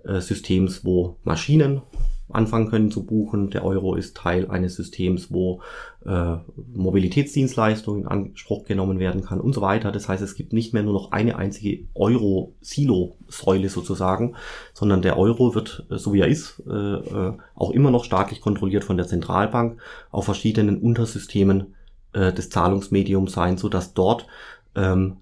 Speaker 2: äh, Systems, wo Maschinen anfangen können zu buchen. Der Euro ist Teil eines Systems, wo äh, Mobilitätsdienstleistungen in Anspruch genommen werden kann und so weiter. Das heißt, es gibt nicht mehr nur noch eine einzige Euro-Silo-Säule sozusagen, sondern der Euro wird, äh, so wie er ist, äh, äh, auch immer noch staatlich kontrolliert von der Zentralbank auf verschiedenen Untersystemen äh, des Zahlungsmediums sein, so dass dort ähm,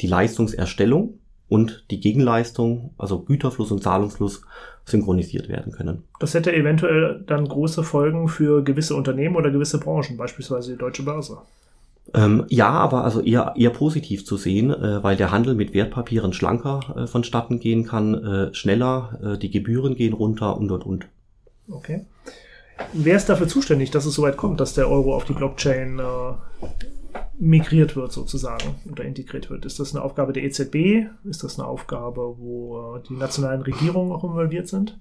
Speaker 2: die Leistungserstellung und die Gegenleistung, also Güterfluss und Zahlungsfluss, synchronisiert werden können.
Speaker 1: Das hätte eventuell dann große Folgen für gewisse Unternehmen oder gewisse Branchen, beispielsweise die Deutsche Börse.
Speaker 2: Ähm, ja, aber also eher, eher positiv zu sehen, äh, weil der Handel mit Wertpapieren schlanker äh, vonstatten gehen kann, äh, schneller, äh, die Gebühren gehen runter und und und.
Speaker 1: Okay. Wer ist dafür zuständig, dass es soweit kommt, dass der Euro auf die Blockchain äh, migriert wird sozusagen oder integriert wird. Ist das eine Aufgabe der EZB? Ist das eine Aufgabe, wo die nationalen Regierungen auch involviert sind?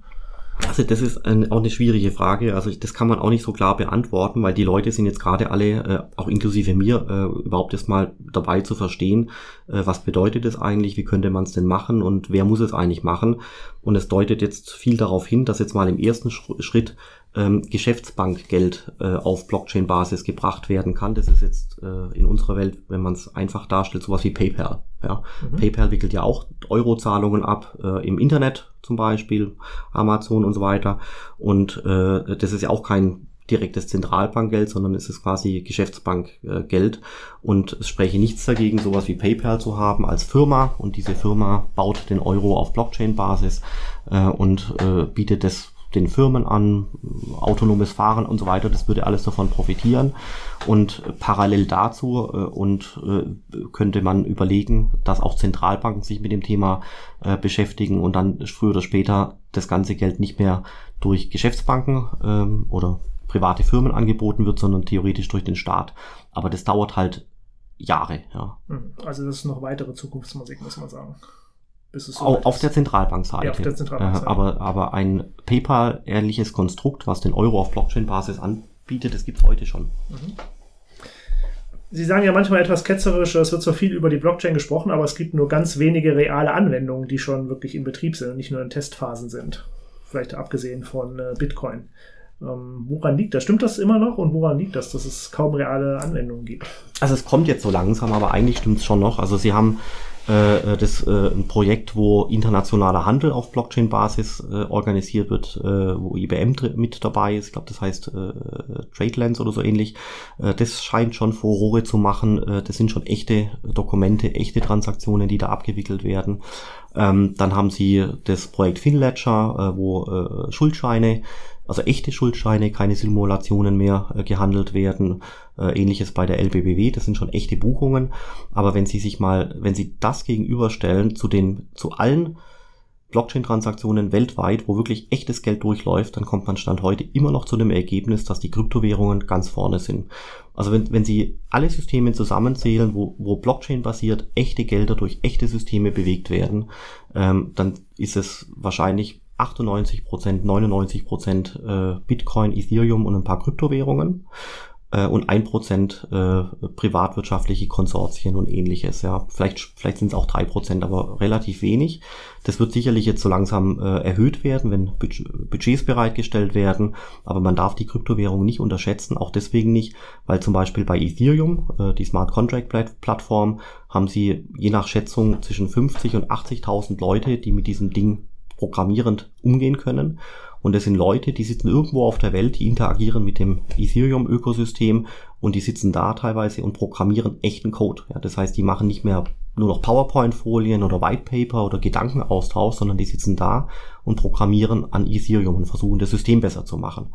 Speaker 2: Also das ist ein, auch eine schwierige Frage. Also das kann man auch nicht so klar beantworten, weil die Leute sind jetzt gerade alle, äh, auch inklusive mir, äh, überhaupt erst mal dabei zu verstehen, äh, was bedeutet es eigentlich, wie könnte man es denn machen und wer muss es eigentlich machen. Und es deutet jetzt viel darauf hin, dass jetzt mal im ersten Schritt ähm, Geschäftsbankgeld äh, auf Blockchain-Basis gebracht werden kann. Das ist jetzt äh, in unserer Welt, wenn man es einfach darstellt, sowas wie PayPal. Ja. Mhm. PayPal wickelt ja auch Eurozahlungen ab äh, im Internet zum Beispiel, Amazon und so weiter. Und äh, das ist ja auch kein direktes Zentralbankgeld, sondern es ist quasi Geschäftsbankgeld. Und es spreche nichts dagegen, sowas wie PayPal zu haben als Firma. Und diese Firma baut den Euro auf Blockchain-Basis äh, und äh, bietet das den Firmen an, autonomes Fahren und so weiter, das würde alles davon profitieren. Und parallel dazu äh, und äh, könnte man überlegen, dass auch Zentralbanken sich mit dem Thema äh, beschäftigen und dann früher oder später das ganze Geld nicht mehr durch Geschäftsbanken ähm, oder private Firmen angeboten wird, sondern theoretisch durch den Staat. Aber das dauert halt Jahre. Ja.
Speaker 1: Hm, also das ist noch weitere Zukunftsmusik, muss man sagen
Speaker 2: bis es so auf, auf der Zentralbankseite. Ja, auf der Zentralbankseite. Äh, aber, aber ein PayPal-ähnliches Konstrukt, was den Euro auf Blockchain-Basis anbietet, das gibt's heute schon. Mhm.
Speaker 1: Sie sagen ja manchmal etwas ketzerisch, es wird so viel über die Blockchain gesprochen, aber es gibt nur ganz wenige reale Anwendungen, die schon wirklich in Betrieb sind und nicht nur in Testphasen sind. Vielleicht abgesehen von äh, Bitcoin. Ähm, woran liegt das? Stimmt das immer noch und woran liegt das, dass es kaum reale Anwendungen gibt?
Speaker 2: Also es kommt jetzt so langsam, aber eigentlich stimmt es schon noch. Also Sie haben äh, das äh, ein Projekt, wo internationaler Handel auf Blockchain-Basis äh, organisiert wird, äh, wo IBM mit dabei ist. Ich glaube, das heißt äh, TradeLens oder so ähnlich. Äh, das scheint schon Furore zu machen. Äh, das sind schon echte Dokumente, echte Transaktionen, die da abgewickelt werden. Ähm, dann haben sie das Projekt FinLedger, äh, wo äh, Schuldscheine also echte Schuldscheine, keine Simulationen mehr äh, gehandelt werden. Äh, ähnliches bei der LBBW, das sind schon echte Buchungen. Aber wenn Sie sich mal, wenn Sie das gegenüberstellen zu den, zu allen Blockchain-Transaktionen weltweit, wo wirklich echtes Geld durchläuft, dann kommt man Stand heute immer noch zu dem Ergebnis, dass die Kryptowährungen ganz vorne sind. Also wenn, wenn Sie alle Systeme zusammenzählen, wo, wo Blockchain-basiert echte Gelder durch echte Systeme bewegt werden, ähm, dann ist es wahrscheinlich 98% 99% äh, Bitcoin, Ethereum und ein paar Kryptowährungen. äh, und ein Prozent äh, privatwirtschaftliche Konsortien und ähnliches. Ja, vielleicht vielleicht sind es auch drei Prozent, aber relativ wenig. Das wird sicherlich jetzt so langsam äh, erhöht werden, wenn Budgets bereitgestellt werden. Aber man darf die Kryptowährung nicht unterschätzen, auch deswegen nicht, weil zum Beispiel bei Ethereum, äh, die Smart Contract Plattform, haben sie je nach Schätzung zwischen 50 und 80.000 Leute, die mit diesem Ding programmierend umgehen können. Und das sind Leute, die sitzen irgendwo auf der Welt, die interagieren mit dem Ethereum-Ökosystem und die sitzen da teilweise und programmieren echten Code. Ja, das heißt, die machen nicht mehr nur noch PowerPoint-Folien oder White Paper oder Gedankenaustausch, sondern die sitzen da und programmieren an Ethereum und versuchen das System besser zu machen.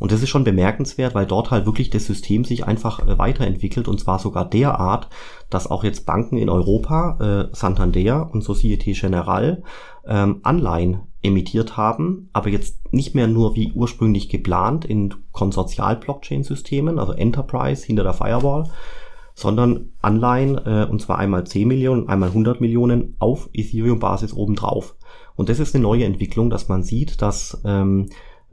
Speaker 2: Und das ist schon bemerkenswert, weil dort halt wirklich das System sich einfach äh, weiterentwickelt und zwar sogar derart, dass auch jetzt Banken in Europa, äh, Santander und Societe Generale, ähm, Anleihen emittiert haben, aber jetzt nicht mehr nur wie ursprünglich geplant in Konsortial-Blockchain-Systemen, also Enterprise hinter der Firewall, sondern Anleihen, äh, und zwar einmal 10 Millionen, einmal 100 Millionen auf Ethereum-Basis obendrauf. Und das ist eine neue Entwicklung, dass man sieht, dass ähm,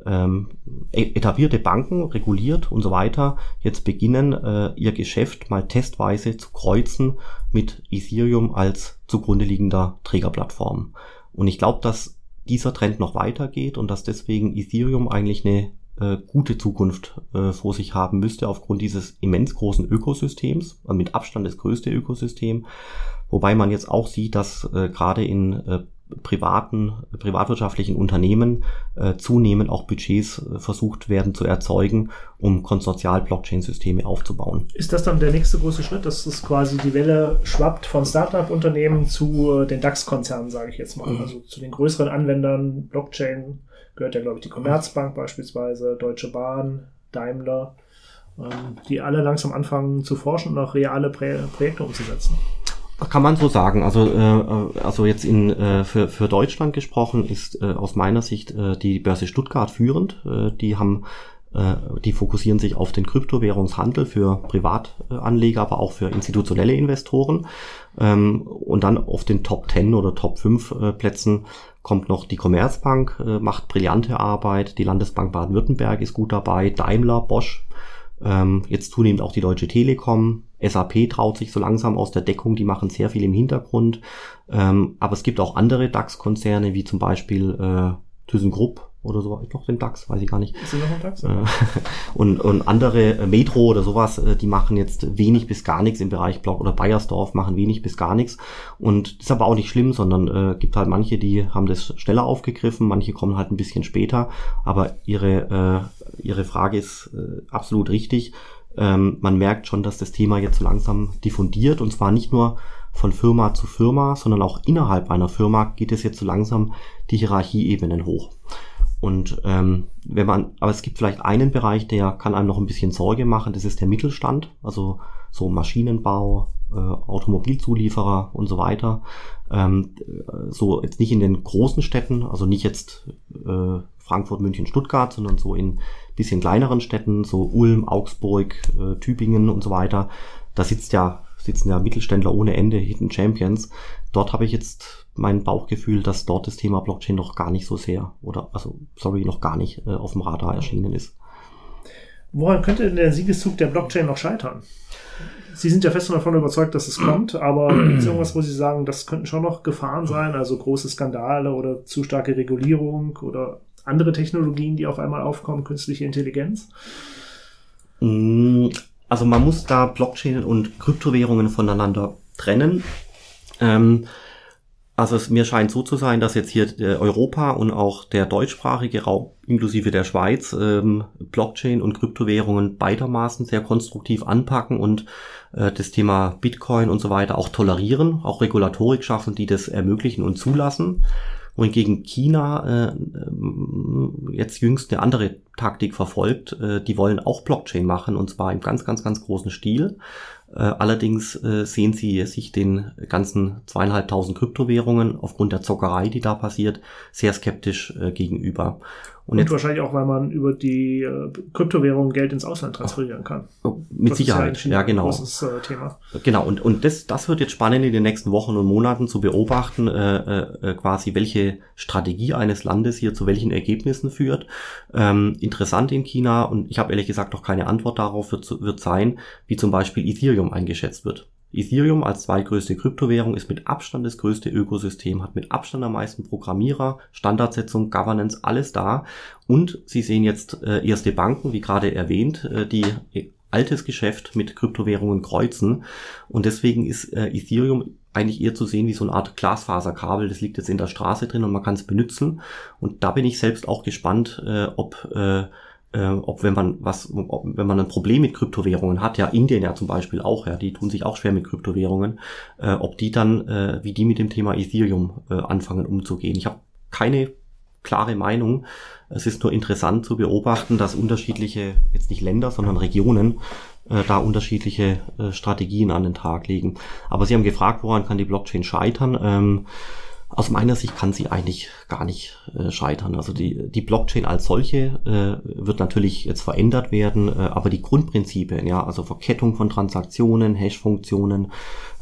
Speaker 2: ähm, e-, etablierte Banken, reguliert und so weiter, jetzt beginnen, äh, ihr Geschäft mal testweise zu kreuzen mit Ethereum als zugrunde liegender Trägerplattform. Und ich glaube, dass dieser Trend noch weitergeht und dass deswegen Ethereum eigentlich eine äh, gute Zukunft äh, vor sich haben müsste aufgrund dieses immens großen Ökosystems, äh, mit Abstand das größte Ökosystem. Wobei man jetzt auch sieht, dass äh, gerade in äh, privaten, privatwirtschaftlichen Unternehmen äh, zunehmend auch Budgets äh, versucht werden zu erzeugen, um Konsortial-Blockchain-Systeme aufzubauen.
Speaker 1: Ist das dann der nächste große Schritt, dass es quasi die Welle schwappt von Startup-Unternehmen zu äh, den DAX-Konzernen, sage ich jetzt mal, mhm. also zu den größeren Anwendern Blockchain gehört ja, glaube ich, die Commerzbank beispielsweise, Deutsche Bahn, Daimler, ähm, die alle langsam anfangen zu forschen und auch reale Projekte umzusetzen.
Speaker 2: Kann man so sagen. Also, äh, also jetzt in, äh, für, für Deutschland gesprochen ist äh, aus meiner Sicht äh, die Börse Stuttgart führend. Äh, die haben äh, die fokussieren sich auf den Kryptowährungshandel für Privatanleger, aber auch für institutionelle Investoren. Ähm, und dann auf den Top 10 oder Top 5 äh, Plätzen kommt noch die Commerzbank, äh, macht brillante Arbeit, die Landesbank Baden-Württemberg ist gut dabei, Daimler, Bosch, ähm, jetzt zunehmend auch die Deutsche Telekom, SAP traut sich so langsam aus der Deckung, die machen sehr viel im Hintergrund. Ähm, aber es gibt auch andere DAX-Konzerne, wie zum Beispiel äh, ThyssenKrupp oder so, noch den DAX, weiß ich gar nicht. Ist noch ein DAX? Äh, und, und andere äh, Metro oder sowas, äh, die machen jetzt wenig bis gar nichts im Bereich Block oder Bayersdorf machen wenig bis gar nichts. Und das ist aber auch nicht schlimm, sondern äh, gibt halt manche, die haben das schneller aufgegriffen, manche kommen halt ein bisschen später. Aber ihre, äh, ihre Frage ist äh, absolut richtig. Ähm, man merkt schon, dass das Thema jetzt so langsam diffundiert und zwar nicht nur von Firma zu Firma, sondern auch innerhalb einer Firma geht es jetzt so langsam die Hierarchieebenen hoch. Und ähm, wenn man, aber es gibt vielleicht einen Bereich, der kann einem noch ein bisschen Sorge machen, das ist der Mittelstand, also so Maschinenbau, äh, Automobilzulieferer und so weiter. Ähm, so jetzt nicht in den großen Städten, also nicht jetzt äh, Frankfurt, München, Stuttgart, sondern so in bisschen kleineren Städten, so Ulm, Augsburg, äh, Tübingen und so weiter. Da sitzt ja sitzen ja Mittelständler ohne Ende, Hidden Champions. Dort habe ich jetzt mein Bauchgefühl, dass dort das Thema Blockchain noch gar nicht so sehr oder also sorry, noch gar nicht äh, auf dem Radar erschienen ist.
Speaker 1: Woran könnte denn der Siegeszug der Blockchain noch scheitern? Sie sind ja fest davon überzeugt, dass es kommt, aber gibt es irgendwas, wo Sie sagen, das könnten schon noch Gefahren sein, also große Skandale oder zu starke Regulierung oder andere Technologien, die auf einmal aufkommen, künstliche Intelligenz?
Speaker 2: Mm, also man muss da Blockchain und Kryptowährungen voneinander trennen. Ähm, also es mir scheint so zu sein, dass jetzt hier äh, Europa und auch der deutschsprachige Raum inklusive der Schweiz ähm, Blockchain und Kryptowährungen beidermaßen sehr konstruktiv anpacken und äh, das Thema Bitcoin und so weiter auch tolerieren, auch Regulatorik schaffen, die das ermöglichen und zulassen. Wohingegen China äh, jetzt jüngst eine andere Taktik verfolgt. Äh, die wollen auch Blockchain machen und zwar im ganz, ganz, ganz großen Stil. Äh, allerdings äh, sehen sie sich den ganzen zweieinhalbtausend Kryptowährungen aufgrund der Zockerei, die da passiert, sehr skeptisch äh, gegenüber.
Speaker 1: Und, und wahrscheinlich auch, weil man über die äh, Kryptowährung Geld ins Ausland transferieren kann.
Speaker 2: Oh, mit das Sicherheit, ja, ja genau.
Speaker 1: Großes äh, Thema.
Speaker 2: Genau, und, und das, das wird jetzt spannend in den nächsten Wochen und Monaten zu beobachten, äh, äh, quasi welche Strategie eines Landes hier zu welchen Ergebnissen führt. Ähm, interessant in China, und ich habe ehrlich gesagt noch keine Antwort darauf, wird, wird sein, wie zum Beispiel Ethereum eingeschätzt wird. Ethereum als zweitgrößte Kryptowährung ist mit Abstand das größte Ökosystem, hat mit Abstand am meisten Programmierer, Standardsetzung, Governance, alles da. Und Sie sehen jetzt äh, erste Banken, wie gerade erwähnt, äh, die altes Geschäft mit Kryptowährungen kreuzen. Und deswegen ist äh, Ethereum eigentlich eher zu sehen wie so eine Art Glasfaserkabel. Das liegt jetzt in der Straße drin und man kann es benutzen. Und da bin ich selbst auch gespannt, äh, ob äh, äh, ob wenn man was, ob, wenn man ein Problem mit Kryptowährungen hat, ja Indien ja zum Beispiel auch, ja, die tun sich auch schwer mit Kryptowährungen, äh, ob die dann, äh, wie die mit dem Thema Ethereum äh, anfangen umzugehen. Ich habe keine klare Meinung. Es ist nur interessant zu beobachten, dass unterschiedliche, jetzt nicht Länder, sondern Regionen, äh, da unterschiedliche äh, Strategien an den Tag legen. Aber Sie haben gefragt, woran kann die Blockchain scheitern? Ähm, aus meiner Sicht kann sie eigentlich gar nicht äh, scheitern. Also die, die Blockchain als solche äh, wird natürlich jetzt verändert werden, äh, aber die Grundprinzipien, ja, also Verkettung von Transaktionen, Hash-Funktionen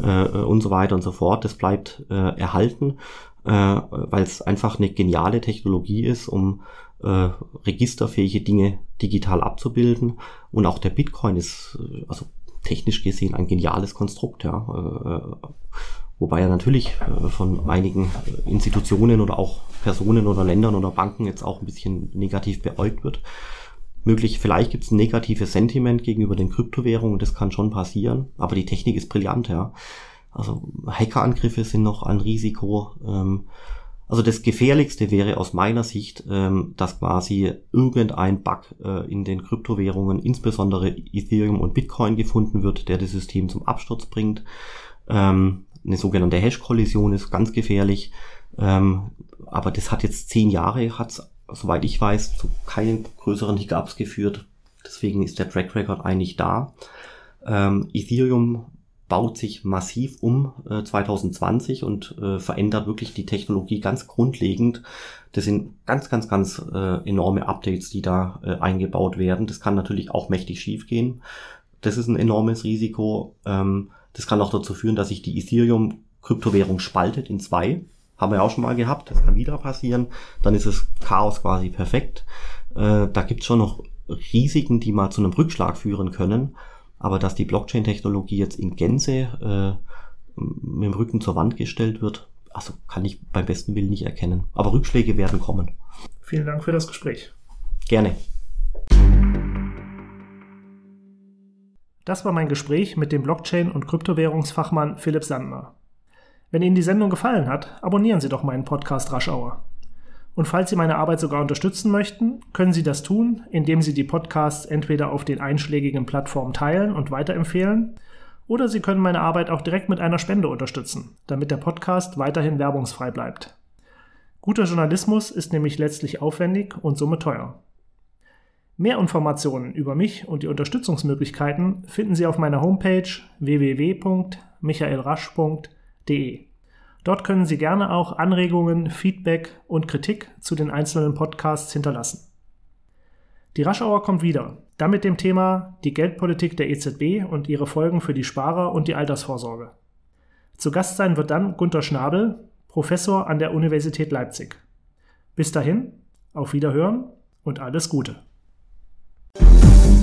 Speaker 2: äh, und so weiter und so fort, das bleibt äh, erhalten, äh, weil es einfach eine geniale Technologie ist, um äh, registerfähige Dinge digital abzubilden. Und auch der Bitcoin ist, äh, also technisch gesehen, ein geniales Konstrukt, ja. Äh, Wobei er natürlich äh, von einigen Institutionen oder auch Personen oder Ländern oder Banken jetzt auch ein bisschen negativ beäugt wird. Möglich, vielleicht gibt es ein negatives Sentiment gegenüber den Kryptowährungen, das kann schon passieren, aber die Technik ist brillant, ja. Also Hackerangriffe sind noch ein Risiko. Ähm, also das Gefährlichste wäre aus meiner Sicht, ähm, dass quasi irgendein Bug äh, in den Kryptowährungen, insbesondere Ethereum und Bitcoin gefunden wird, der das System zum Absturz bringt. Ähm, eine sogenannte Hash-Kollision ist ganz gefährlich. Ähm, aber das hat jetzt zehn Jahre, hat soweit ich weiß, zu keinen größeren Hiccups geführt. Deswegen ist der Track Record eigentlich da. Ähm, Ethereum baut sich massiv um äh, 2020 und äh, verändert wirklich die Technologie ganz grundlegend. Das sind ganz, ganz, ganz äh, enorme Updates, die da äh, eingebaut werden. Das kann natürlich auch mächtig schiefgehen. Das ist ein enormes Risiko. Ähm, das kann auch dazu führen, dass sich die Ethereum-Kryptowährung spaltet in zwei. Haben wir ja auch schon mal gehabt. Das kann wieder passieren. Dann ist das Chaos quasi perfekt. Äh, da gibt's schon noch Risiken, die mal zu einem Rückschlag führen können. Aber dass die Blockchain-Technologie jetzt in Gänze äh, mit dem Rücken zur Wand gestellt wird, also kann ich beim besten Willen nicht erkennen. Aber Rückschläge werden kommen.
Speaker 1: Vielen Dank für das Gespräch.
Speaker 2: Gerne.
Speaker 1: Das war mein Gespräch mit dem Blockchain- und Kryptowährungsfachmann Philipp Sandner. Wenn Ihnen die Sendung gefallen hat, abonnieren Sie doch meinen Podcast Raschauer. Und falls Sie meine Arbeit sogar unterstützen möchten, können Sie das tun, indem Sie die Podcasts entweder auf den einschlägigen Plattformen teilen und weiterempfehlen, oder Sie können meine Arbeit auch direkt mit einer Spende unterstützen, damit der Podcast weiterhin werbungsfrei bleibt. Guter Journalismus ist nämlich letztlich aufwendig und somit teuer. Mehr Informationen über mich und die Unterstützungsmöglichkeiten finden Sie auf meiner Homepage www.michaelrasch.de. Dort können Sie gerne auch Anregungen, Feedback und Kritik zu den einzelnen Podcasts hinterlassen. Die Raschauer kommt wieder, dann mit dem Thema die Geldpolitik der EZB und ihre Folgen für die Sparer und die Altersvorsorge. Zu Gast sein wird dann Gunter Schnabel, Professor an der Universität Leipzig. Bis dahin, auf Wiederhören und alles Gute. Thank you.